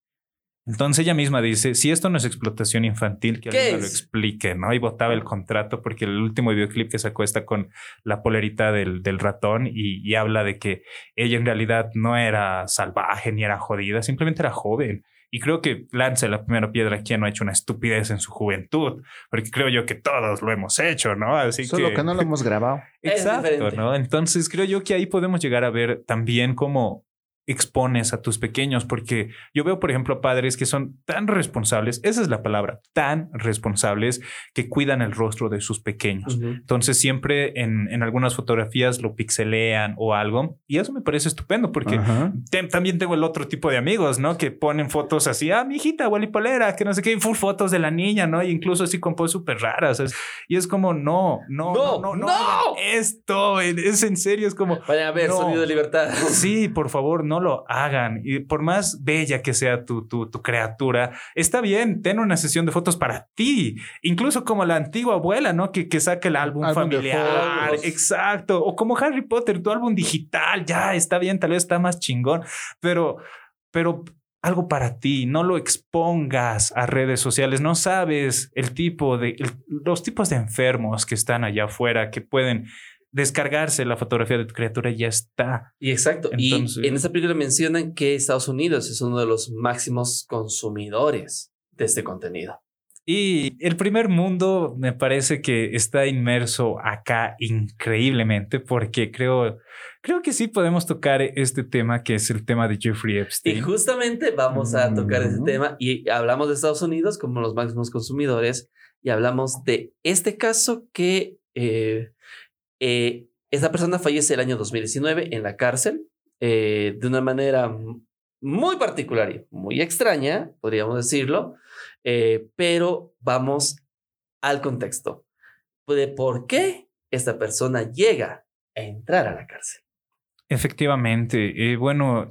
Entonces ella misma dice, si esto no es explotación infantil, que ¿Qué alguien me lo explique, ¿no? Y votaba el contrato porque el último videoclip que sacó está con la polerita del, del ratón y, y habla de que ella en realidad no era salvaje ni era jodida, simplemente era joven. Y creo que lanza la primera piedra quien no ha hecho una estupidez en su juventud, porque creo yo que todos lo hemos hecho, ¿no? Así Solo que no lo hemos grabado. Exacto. ¿no? Entonces creo yo que ahí podemos llegar a ver también cómo expones a tus pequeños, porque yo veo, por ejemplo, padres que son tan responsables, esa es la palabra, tan responsables que cuidan el rostro de sus pequeños. Ujú. Entonces siempre en, en algunas fotografías lo pixelean o algo, y eso me parece estupendo, porque Ajá. te- también tengo el otro tipo de amigos, ¿no? Que ponen fotos así, ah, mi hijita, polera, que no sé qué, full fotos de la niña, ¿no? Y incluso así con poses súper raras. y es como, no, no, no, No, no, no, esto, es en serio, es como, Vayan a ver, No. sonido de libertad. Sí, por favor, no lo hagan. Y por más bella que sea tu, tu, tu criatura, está bien, ten una sesión de fotos para ti. Incluso como la antigua abuela, ¿no? Que, que saca el álbum, familiar. Exacto. O como Harry Potter, tu álbum digital, ya está bien, tal vez está más chingón, pero, pero algo para ti, no lo expongas a redes sociales, no sabes el tipo de, el- los tipos de enfermos que están allá afuera que pueden descargarse la fotografía de tu criatura y ya está. Y exacto. Entonces- y en esta película mencionan que Estados Unidos es uno de los máximos consumidores de este contenido. Y el primer mundo me parece que está inmerso acá increíblemente porque creo, creo que sí podemos tocar este tema que es el tema de Jeffrey Y Epstein. justamente vamos a tocar ese tema y hablamos de Estados Unidos como los máximos consumidores y hablamos de este caso que eh, eh, esta persona fallece el año 2019 en la cárcel eh, de una manera muy particular y muy extraña, podríamos decirlo, eh, pero vamos al contexto de por qué esta persona llega a entrar a la cárcel. Efectivamente, eh, bueno,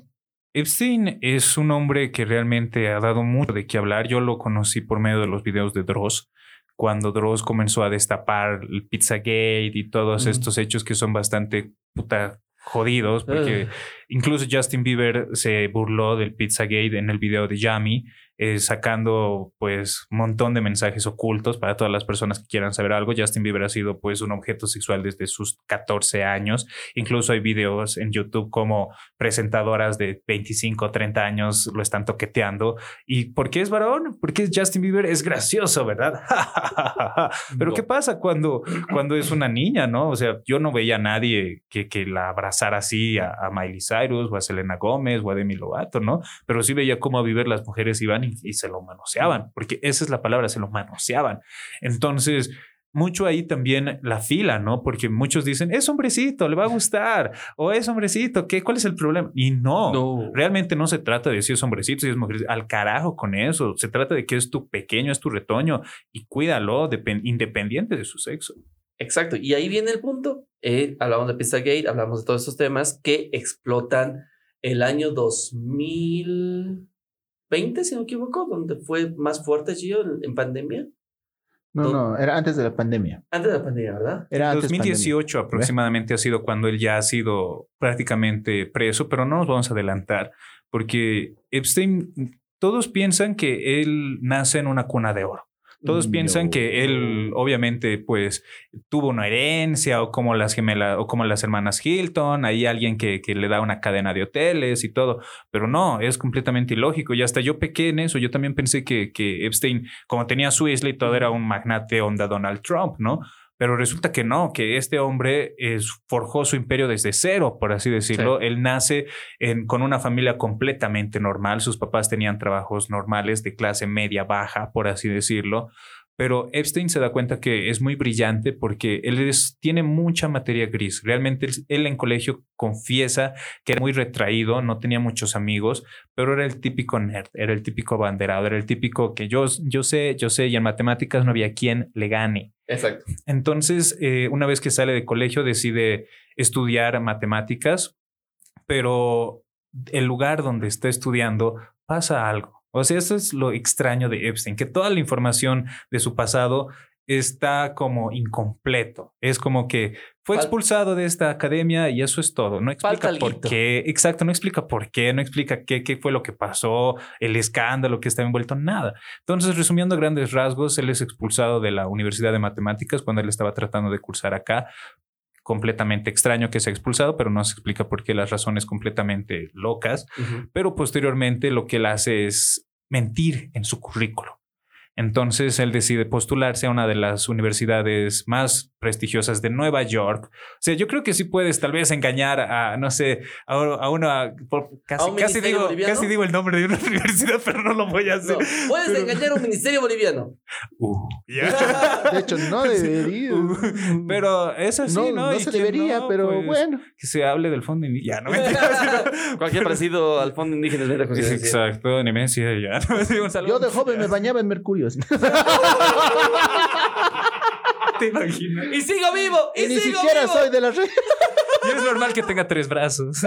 Epstein es un hombre que realmente ha dado mucho de qué hablar. Yo lo conocí por medio de los videos de Dross, cuando Dross comenzó a destapar el Pizzagate y todos estos hechos que son bastante puta jodidos, porque incluso Justin Bieber se burló del Pizzagate en el video de Yami, eh, sacando pues un montón de mensajes ocultos para todas las personas que quieran saber algo. Justin Bieber ha sido pues un objeto sexual desde sus 14 años. Incluso hay videos en YouTube como presentadoras de 25 o 30 años lo están toqueteando. ¿Y por qué es varón? Porque es Justin Bieber, es gracioso, ¿verdad? [laughs] Pero. ¿qué pasa cuando, cuando es una niña, no? O sea, yo no veía a nadie que, que la abrazara así a, a Miley Cyrus o a Selena Gómez o a Demi Lovato, ¿no? Pero sí veía cómo a Bieber las mujeres iban y, y se lo manoseaban, porque esa es la palabra, se lo manoseaban. Entonces, mucho ahí también la fila, ¿no? Porque muchos dicen, es hombrecito, le va a gustar, o es hombrecito, ¿qué? ¿Cuál es el problema? Y no, No. realmente no se trata de si es hombrecito, si es mujer, al carajo con eso, se trata de que es tu pequeño, es tu retoño, y cuídalo depen- independiente de su sexo. Exacto. Y ahí viene el punto. Eh, hablamos de Pizzagate, hablamos de todos estos temas que explotan el año 2020, si no me equivoco, donde fue más fuerte, Gio, en, en pandemia. No, no, era antes de la pandemia. Antes de la pandemia, ¿verdad? Era antes 2018 aproximadamente ha sido cuando él ya ha sido prácticamente preso, pero no nos vamos a adelantar porque Epstein, todos piensan que él nace en una cuna de oro. Todos No. piensan que él, obviamente, pues tuvo una herencia o como las gemelas o como las hermanas Hilton, hay alguien que, que le da una cadena de hoteles y todo, pero no, es completamente ilógico. Y hasta yo pequé en eso. Yo también pensé que, que Epstein, como tenía su isla y todo, era un magnate onda Donald Trump, ¿no? Pero resulta que no, que este hombre es, forjó su imperio desde cero, por así decirlo. Él nace en- con una familia completamente normal. Sus papás tenían trabajos normales de clase media baja, por así decirlo. Pero Epstein se da cuenta que es muy brillante porque él es- tiene mucha materia gris. Realmente él, él en colegio confiesa que era muy retraído, no tenía muchos amigos, pero era el típico nerd, era el típico abanderado, era el típico que yo, yo sé, yo sé, y en matemáticas no había quien le gane. Exacto. Entonces, eh, una vez que sale de colegio, decide estudiar matemáticas, pero el lugar donde está estudiando pasa algo. O sea, eso es lo extraño de Epstein, que toda la información de su pasado está como incompleto. Es como que fue expulsado de esta academia y eso es todo. No explica por qué. Exacto, no explica por qué, no explica qué, qué fue lo que pasó, el escándalo que está envuelto, nada. Entonces, resumiendo a grandes rasgos, él es expulsado de la Universidad de Matemáticas cuando él estaba tratando de cursar acá. Completamente extraño que sea expulsado, pero no se explica por qué las razones completamente locas pero posteriormente lo que él hace es mentir en su currículo. Entonces él decide postularse a una de las universidades más prestigiosas de Nueva York. O sea, yo creo que sí puedes tal vez engañar a, no sé, a, a una... por- casi, un casi, digo, casi digo el nombre de una [laughs] universidad, pero no lo voy a hacer. No, puedes Pero- engañar a un ministerio boliviano. [laughs] Uh, ya. [laughs] De hecho, no debería. Uh, pero es así, no, ¿no? no se debería, no, pero pues, bueno. Que se hable del fondo indígena. Ya, no. Cualquier parecido al fondo indígena es coincidencia. Exacto, Nemesia, ya. No, un saludo. Yo de joven me bañaba en Mercurio. Te imaginas. Y sigo vivo. Y, Y ni sigo siquiera vivo. soy de la red. Y es normal que tenga tres brazos. [laughs]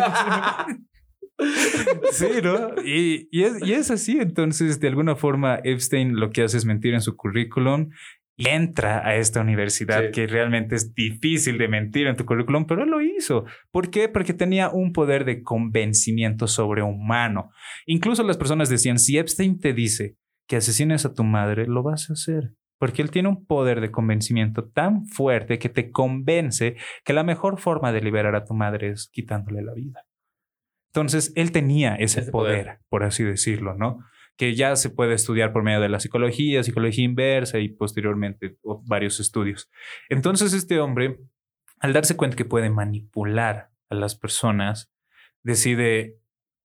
sí, ¿no? Y, y es, y es así. Entonces, de alguna forma, Epstein lo que hace es mentir en su currículum y entra a esta universidad Sí. que realmente es difícil de mentir en tu currículum, pero él lo hizo. ¿Por qué? Porque tenía un poder de convencimiento sobrehumano. Incluso las personas decían, si Epstein te dice que asesines a tu madre, lo vas a hacer. Porque él tiene un poder de convencimiento tan fuerte que te convence que la mejor forma de liberar a tu madre es quitándole la vida. Entonces, él tenía ese, Ese poder, poder. por así decirlo, ¿no? Que ya se puede estudiar por medio de la psicología, psicología inversa y posteriormente varios estudios. Entonces, este hombre, al darse cuenta que puede manipular a las personas, decide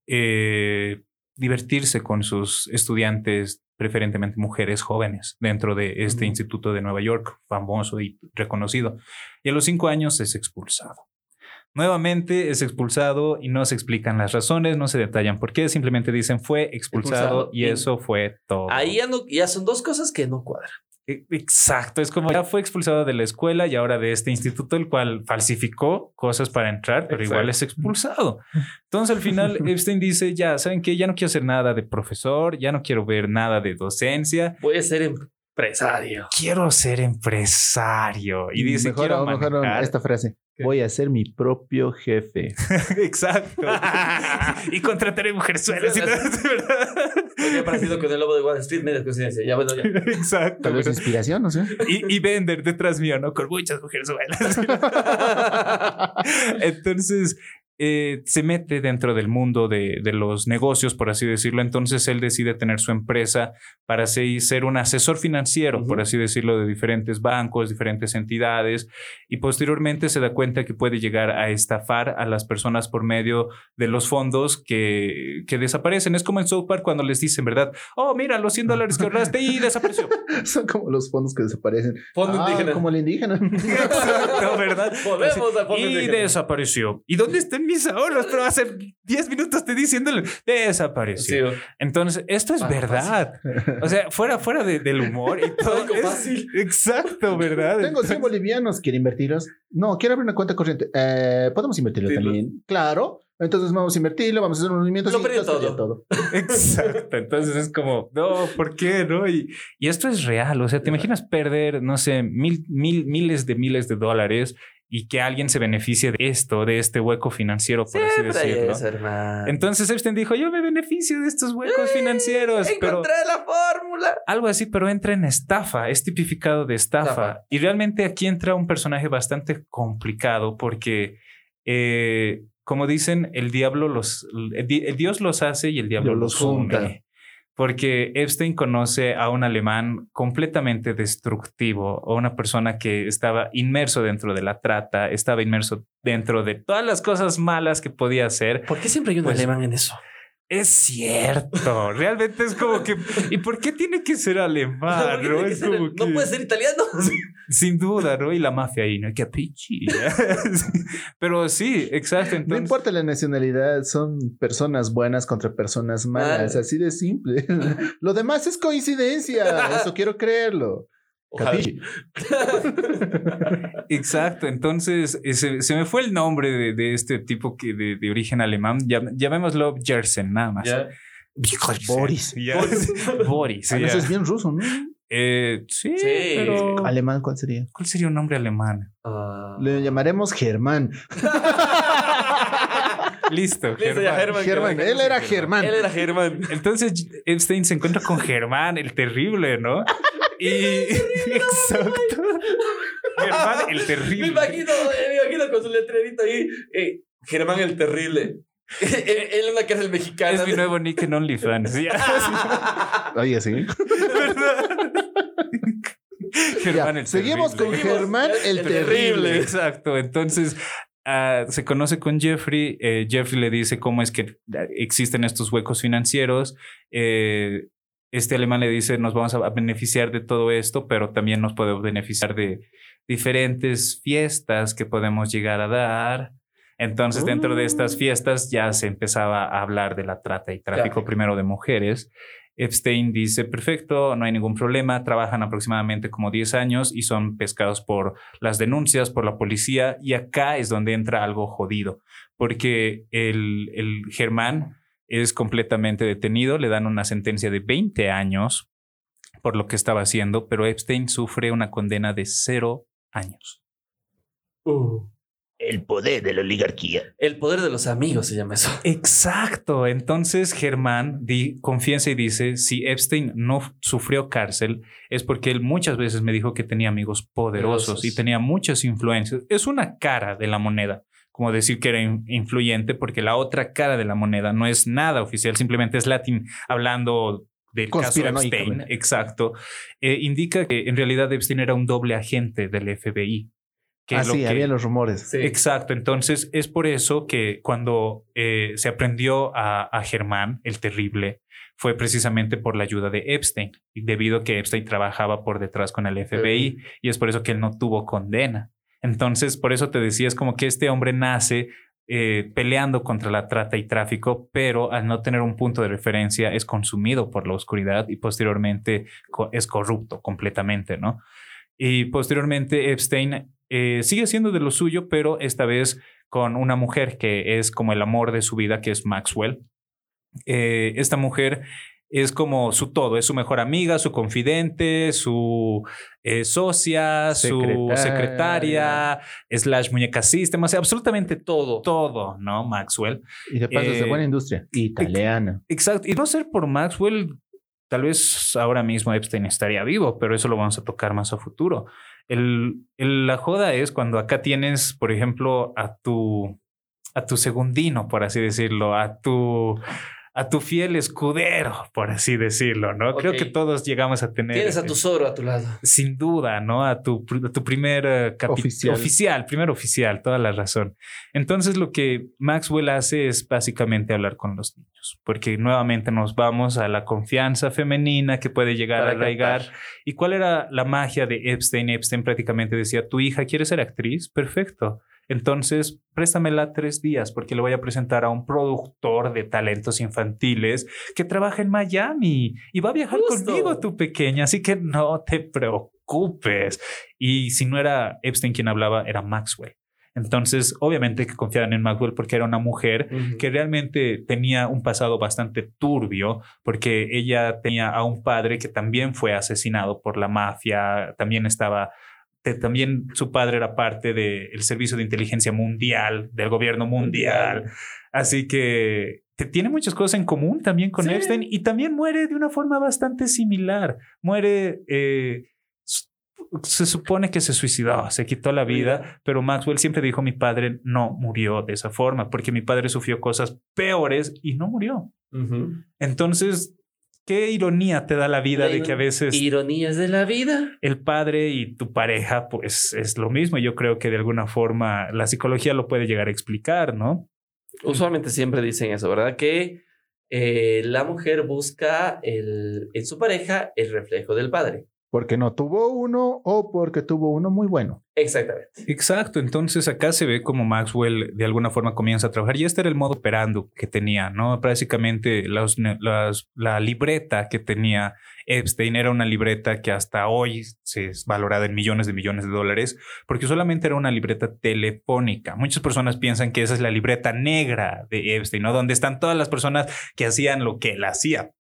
eh, divertirse con sus estudiantes, preferentemente mujeres jóvenes, dentro de este instituto de Nueva York, famoso y reconocido. Y a los cinco años es expulsado. Nuevamente es expulsado y no se explican las razones, no se detallan por qué, simplemente dicen fue expulsado, y- eso fue todo. Ahí ya, no, ya son dos cosas que no cuadran. E- Exacto, es como ya fue expulsado de la escuela y ahora de este instituto, el cual falsificó cosas para entrar, pero igual es expulsado. Entonces al final [laughs] Epstein dice, ya, ¿saben qué? Ya no quiero hacer nada de profesor, ya no quiero ver nada de docencia, Voy a ser empresario. quiero ser empresario. Y dice, mejor, quiero mejor manejar". esta frase. Voy a ser mi propio jefe. [laughs] Exacto. [laughs] y contrataré mujerzuelas. [laughs] Porque he parecido con el lobo de Wall Street, media coincidencia. Ya, bueno, ya. Exacto. Tal vez inspiración, no sé. Y, y vender detrás mío, ¿no? Con muchas mujerzuelas. Entonces, eh, se mete dentro del mundo de, de los negocios, por así decirlo. Entonces, él decide tener su empresa para así ser un asesor financiero, por así decirlo, de diferentes bancos, diferentes entidades. Y posteriormente se da cuenta que puede llegar a estafar a las personas por medio de los fondos que, que desaparecen. Es como en South Park cuando les dicen, ¿verdad? Oh, mira, los 100 dólares que ahorraste y desapareció. [laughs] Son como los fondos que desaparecen. Fondo Ah, indígena. Como el indígena. [laughs] Exacto, ¿verdad? Volvemos al fondo Y indígena. desapareció. ¿Y dónde están mis ahorros? Pero hace 10 minutos te diciéndole, desapareció. Sí, Entonces, esto es Ah, verdad. [laughs] O sea, fuera, fuera de- del humor y todo. Es- fácil. Exacto, ¿verdad? Tengo 100 bolivianos. ¿Quiere invertirlos? No, quiero abrir una cuenta corriente. Eh, ¿Podemos invertirlo Sí, también? Claro. Entonces vamos a invertirlo, vamos a hacer unos movimientos. Lo ya sería todo. [laughs] Exacto. Entonces es como, no, ¿por qué? ¿No? Y, y esto es real. O sea, ¿te imaginas perder, no sé, mil, mil, miles de miles de dólares y que alguien se beneficie de esto, de este hueco financiero, por así Siempre decirlo? eso. Entonces Epstein dijo, yo me beneficio de estos huecos financieros, pero Encontré la fórmula. algo así, pero entra en estafa, es tipificado de estafa. Estafa. Y realmente aquí entra un personaje bastante complicado porque, eh, como dicen, el diablo los, el, di- el Dios los hace y el diablo Dios los los junta. une. Porque Epstein conoce a un alemán completamente destructivo, o una persona que estaba inmerso dentro de la trata, estaba inmerso dentro de todas las cosas malas que podía hacer. ¿Por qué siempre hay un Pues- alemán en eso? Es cierto, realmente es como que. ¿Y por qué tiene que ser alemán? [laughs] ¿Por qué ¿no? tiene que Es ser- como no puede ser italiano. [laughs] Sin duda, ¿no? Y la mafia ahí, ¿no? Que pichi. [laughs] Pero sí, exacto. No importa la nacionalidad, son personas buenas contra personas malas, Ah. así de simple. Lo demás es coincidencia, eso quiero creerlo. [laughs] Exacto. Entonces, se, se me fue el nombre de, de este tipo que de, de origen alemán. Llam- llamémoslo Jersen, nada más. Boris. Boris. Ah, ya. eso es bien ruso, ¿no? Eh, sí, Sí. pero ¿Alemán cuál sería? ¿cuál sería un nombre alemán? Ah. Le llamaremos Germán. [laughs] Listo. Listo, ya, Germán. Germán. Germán, él era Germán. Él era Germán. Entonces Epstein se encuentra con Germán, el terrible, ¿no? Y [laughs] exacto. Germán, el Me terrible. imagino, eh, me imagino con su letrerito ahí. eh, Germán el Terrible. [laughs] él, en una cárcel mexicana. Es mi nuevo nick en OnlyFans. [laughs] Oye, sí. Germán, Ya, el seguimos terrible. con Germán el, El terrible. terrible. Exacto. Entonces ah, se conoce con Jeffrey. eh, Jeffrey le dice cómo es que ah, existen estos huecos financieros. Eh, este alemán le dice: Nos vamos a beneficiar de todo esto, pero también nos podemos beneficiar de diferentes fiestas que podemos llegar a dar. Entonces, dentro de estas fiestas ya se empezaba a hablar de la trata y tráfico Tráfico. primero de mujeres. Epstein dice, perfecto, no hay ningún problema, trabajan aproximadamente como 10 años y son pescados por las denuncias, por la policía, y acá es donde entra algo jodido, porque el, el Germán es completamente detenido, le dan una sentencia de 20 años por lo que estaba haciendo, pero Epstein sufre una condena de cero años. Uh, El poder de la oligarquía. el poder de los amigos se llama eso. Exacto. Entonces Germán di- confiesa y dice, si Epstein no sufrió cárcel, es porque él muchas veces me dijo que tenía amigos poderosos Poderosos. y tenía muchas influencias. Es una cara de la moneda, como decir que era in- influyente, porque la otra cara de la moneda no es nada oficial, simplemente es Latin hablando del caso. Epstein. Exacto. Eh, indica que en realidad Epstein era un doble agente del FBI. Que ah, lo sí, que- había los rumores. Sí. Exacto, entonces es por eso que cuando eh, se aprendió a, a Germán, el terrible, fue precisamente por la ayuda de Epstein, debido a que Epstein trabajaba por detrás con el FBI y es por eso que él no tuvo condena. Entonces, por eso te decía, es como que este hombre nace eh, peleando contra la trata y tráfico, pero al no tener un punto de referencia es consumido por la oscuridad y posteriormente es corrupto completamente, ¿no? Y posteriormente Epstein eh, sigue siendo de lo suyo, pero esta vez con una mujer que es como el amor de su vida, que es Maxwell. Eh, esta mujer es como su todo, es su mejor amiga, su confidente, su eh, socia, su Secretaria. secretaria, slash muñeca system, o sea, absolutamente todo, todo, ¿no? Maxwell. Y de paso es de Eh, buena industria. Italiana. Exacto. Y no ser por Maxwell, tal vez ahora mismo Epstein estaría vivo, pero eso lo vamos a tocar más a futuro. El, el- la joda es cuando acá tienes, por ejemplo, a tu, a tu segundino, por así decirlo, a tu, a tu fiel escudero, por así decirlo, ¿no? Creo que todos llegamos a tener... Tienes a tu Zoro a tu lado. Sin duda, ¿no? A tu, a tu primer eh, capi- Oficial. oficial, primer oficial, toda la razón. Entonces lo que Maxwell hace es básicamente hablar con los niños, porque nuevamente nos vamos a la confianza femenina que puede llegar Para a arraigar. captar. ¿Y cuál era la magia de Epstein? Epstein prácticamente decía, tu hija quiere ser actriz, perfecto. Entonces, préstamela tres días porque le voy a presentar a un productor de talentos infantiles que trabaja en Miami y va a viajar Justo. conmigo, tu pequeña. Así que no te preocupes. Y si no era Epstein quien hablaba, era Maxwell. Entonces, obviamente que confiaban en Maxwell porque era una mujer que realmente tenía un pasado bastante turbio, porque ella tenía a un padre que también fue asesinado por la mafia, también estaba, también su padre era parte del servicio de inteligencia mundial, del gobierno mundial, así que te- tiene muchas cosas en común también con Sí. Epstein y también muere de una forma bastante similar, muere... eh, se supone que se suicidó, se quitó la vida, pero Maxwell siempre dijo, mi padre no murió de esa forma, porque mi padre sufrió cosas peores y no murió. Entonces, qué ironía te da la vida La de que a veces Ironías de la vida. el padre y tu pareja, pues es lo mismo. Yo creo que de alguna forma la psicología lo puede llegar a explicar, ¿no? Usualmente siempre dicen eso, ¿verdad? Que eh, la mujer busca el, en su pareja el reflejo del padre. Porque no tuvo uno o porque tuvo uno muy bueno. Exactamente. Exacto, entonces acá se ve como Maxwell de alguna forma comienza a trabajar y este era el modo operando que tenía, ¿no? Las- la libreta que tenía Epstein era una libreta que hasta hoy se es valorada en millones de millones de dólares porque solamente era una libreta telefónica. Muchas personas piensan que esa es la libreta negra de Epstein, ¿no? Donde están todas las personas que hacían lo que él hacía.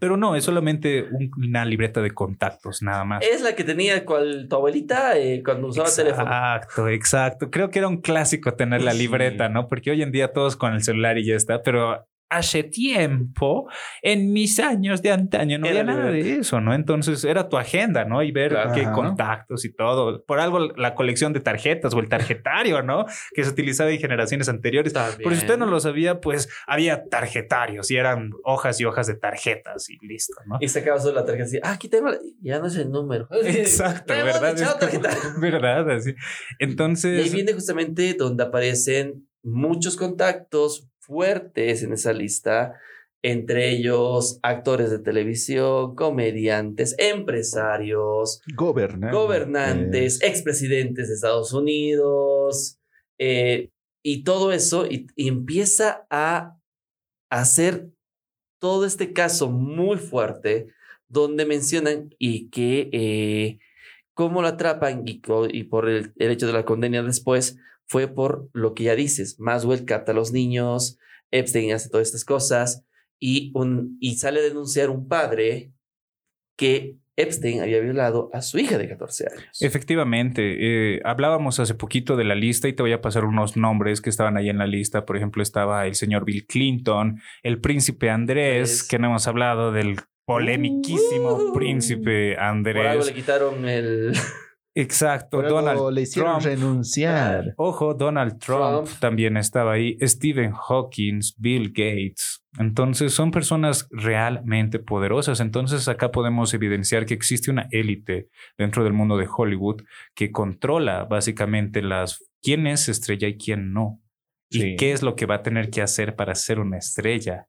Pero no, es solamente un- una libreta de contactos, nada más. Es la que tenía cual, tu abuelita eh, cuando usaba teléfono. Exacto, exacto. Creo que era un clásico tener la Sí. libreta, ¿no? Porque hoy en día todos con el celular y ya está, pero hace tiempo, en mis años de antaño, no Era había nada de eso, ¿no? Entonces era tu agenda, ¿no? Y ver Claro. qué contactos y todo. Por algo la colección de tarjetas o el tarjetario, ¿no? Que se utilizaba en generaciones anteriores. También. Por si usted no lo sabía, pues había tarjetarios y eran hojas y hojas de tarjetas y listo, ¿no? Y sacaba solo la tarjeta así, ah, aquí tengo, la-". ya no es el número. [laughs] Exacto, ¿verdad? como-. [laughs] ¿Verdad? Así. Y ahí Entonces, viene justamente donde aparecen muchos contactos fuertes en esa lista, entre ellos actores de televisión, comediantes, empresarios, Gobernantes. gobernantes, expresidentes de Estados Unidos, eh, y todo eso, y, y empieza a hacer todo este caso muy fuerte, donde mencionan y que eh, cómo lo atrapan y por el, el hecho de la condena después fue por lo que ya dices, Maswell capta a los niños, Epstein hace todas estas cosas y, un, y sale a denunciar un padre que Epstein había violado a su hija de 14 años. Efectivamente, eh, hablábamos hace poquito de la lista y te voy a pasar unos nombres que estaban ahí en la lista. Por ejemplo, estaba el señor Bill Clinton, el príncipe Andrés, Andrés. que no hemos hablado del polemiquísimo Uh. príncipe Por algo Andrés. le quitaron el... Exacto, algo Donald le hicieron Trump. renunciar. Ojo, Donald Trump, Trump. también estaba ahí, Stephen Hawking, Bill Gates. Entonces son personas realmente poderosas. Entonces acá podemos evidenciar que existe una élite dentro del mundo de Hollywood que controla básicamente las quién es estrella y quién no. Y qué es lo que va a tener que hacer para ser una estrella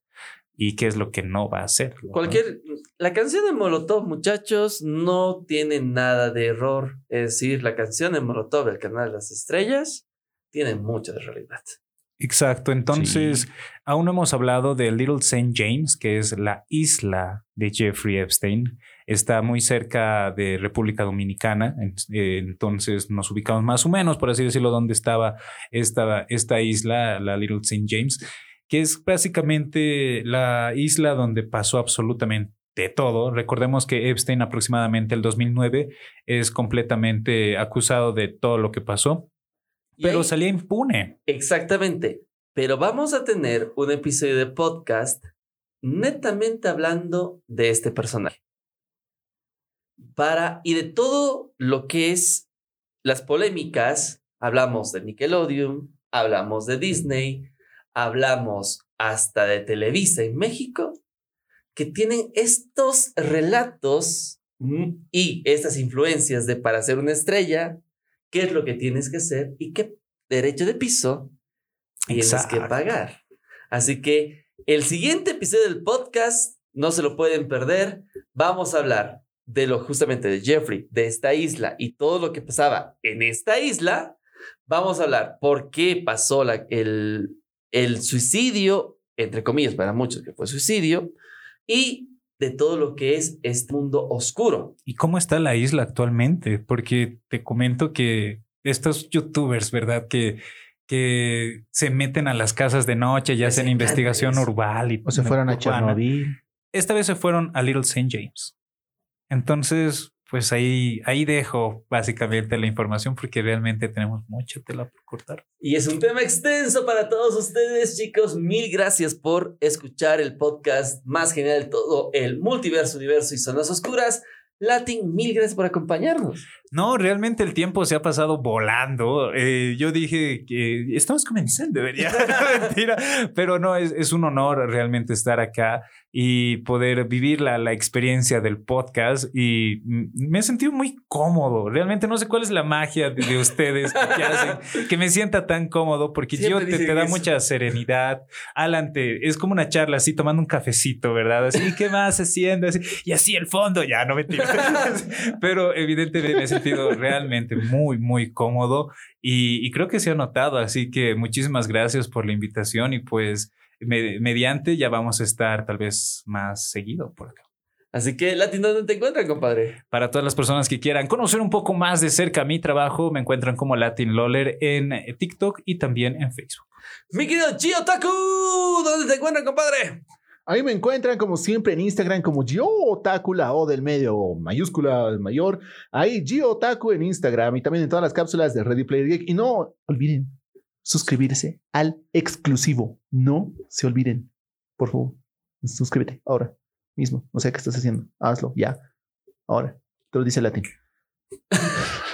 y qué es lo que no va a hacer. ¿no? Cualquier... La canción de Molotov, muchachos, no tiene nada de error. Es decir, la canción de Molotov, el canal de las estrellas, tiene mucha de realidad. Exacto. Entonces, Sí. aún no hemos hablado de Little St. James, que es la isla de Jeffrey Epstein. Está muy cerca de República Dominicana. eh, Entonces, nos ubicamos más o menos, por así decirlo, donde estaba esta, esta isla, la Little St. James, que es básicamente la isla donde pasó absolutamente de todo. Recordemos que Epstein aproximadamente el 2009 es completamente acusado de todo lo que pasó, pero ahí- salía impune. Exactamente. Pero vamos a tener un episodio de podcast netamente hablando de este personaje. Para, y de todo lo que es las polémicas, hablamos de Nickelodeon, hablamos de Disney, hablamos hasta de Televisa en México, que tienen estos relatos y estas influencias de para ser una estrella, qué es lo que tienes que hacer y qué derecho de piso tienes que Exacto. pagar. Así que el siguiente episodio del podcast no se lo pueden perder. Vamos a hablar de lo justamente de Jeffrey, de esta isla y todo lo que pasaba en esta isla. Vamos a hablar por qué pasó la- el, el suicidio, entre comillas, para muchos que fue suicidio, y de todo lo que es este mundo oscuro. ¿Y cómo está la isla actualmente? Porque te comento que estos youtubers, ¿verdad? Que, que se meten a las casas de noche y hacen investigación urbana y O se fueron a. Chernobyl. Esta vez se fueron a Little St. James. Entonces, pues ahí, ahí dejo básicamente la información porque realmente tenemos mucha tela por cortar. Y es un tema extenso para todos ustedes, chicos. Mil gracias por escuchar el podcast más genial de todo el multiverso, universo y zonas oscuras. Latin, mil gracias por acompañarnos. No, realmente el tiempo se ha pasado volando. Eh, yo dije que estamos comenzando, ¿verdad? [laughs] [laughs] Mentira, pero no, es, es un honor realmente estar acá y poder vivir la, la experiencia del podcast y me he sentido muy cómodo. Realmente no sé cuál es la magia de, de ustedes que [laughs] hacen que me sienta tan cómodo porque Siempre yo te, te da eso. mucha serenidad. Alan, te- es como una charla así tomando un cafecito, ¿verdad? Así, ¿qué más haciendo? Así, y así el fondo, ya no me Pero evidentemente me sentido realmente muy, muy cómodo y, y creo que se ha notado. Así que muchísimas gracias por la invitación y pues me- mediante ya vamos a estar tal vez más seguido por acá. Así que, Latin, ¿dónde te encuentran, compadre? Para todas las personas que quieran conocer un poco más de cerca mi trabajo, me encuentran como Latin Loller en TikTok y también en Facebook. Mi querido Chio Taku, ¿dónde te encuentran, compadre? Ahí me encuentran como siempre en Instagram como Gio Otaku, la O del medio o mayúscula mayor. Ahí Gio Otaku en Instagram y también en todas las cápsulas de Ready Player Geek. Y no olviden suscribirse al exclusivo. No se olviden. Por favor, suscríbete ahora mismo. No sé qué estás haciendo. Hazlo ya. Ahora. Te lo dice Latin. [laughs]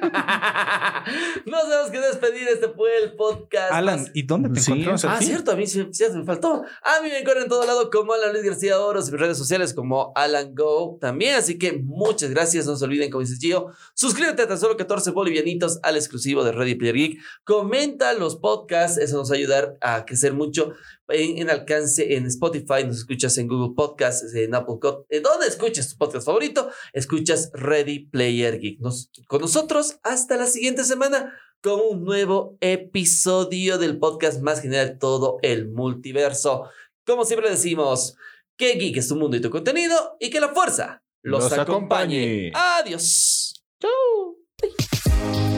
[laughs] no sabemos qué despedir. Este fue el podcast. Alan, más- ¿y dónde te Sí. encontramos Ah, cierto, a mí sí, sí me faltó. A mí me encuentran en todo lado como Alan Luis García Oros y mis redes sociales como Alan Go también. Así que muchas gracias. No se olviden, como dice Gio, suscríbete a tan solo 14 bolivianitos al exclusivo de Ready Player Geek. Comenta los podcasts, eso nos va a ayudar a crecer mucho en, en alcance en Spotify. Nos escuchas en Google Podcasts, en Apple Pod- en donde escuchas tu podcast favorito, escuchas Ready Player Geek. Nos- con nosotros hasta la siguiente semana con un nuevo episodio del podcast más general de todo el multiverso. Como siempre decimos, que geek es tu mundo y tu contenido y que la fuerza los, Los acompañe. acompañe. Adiós. Chau.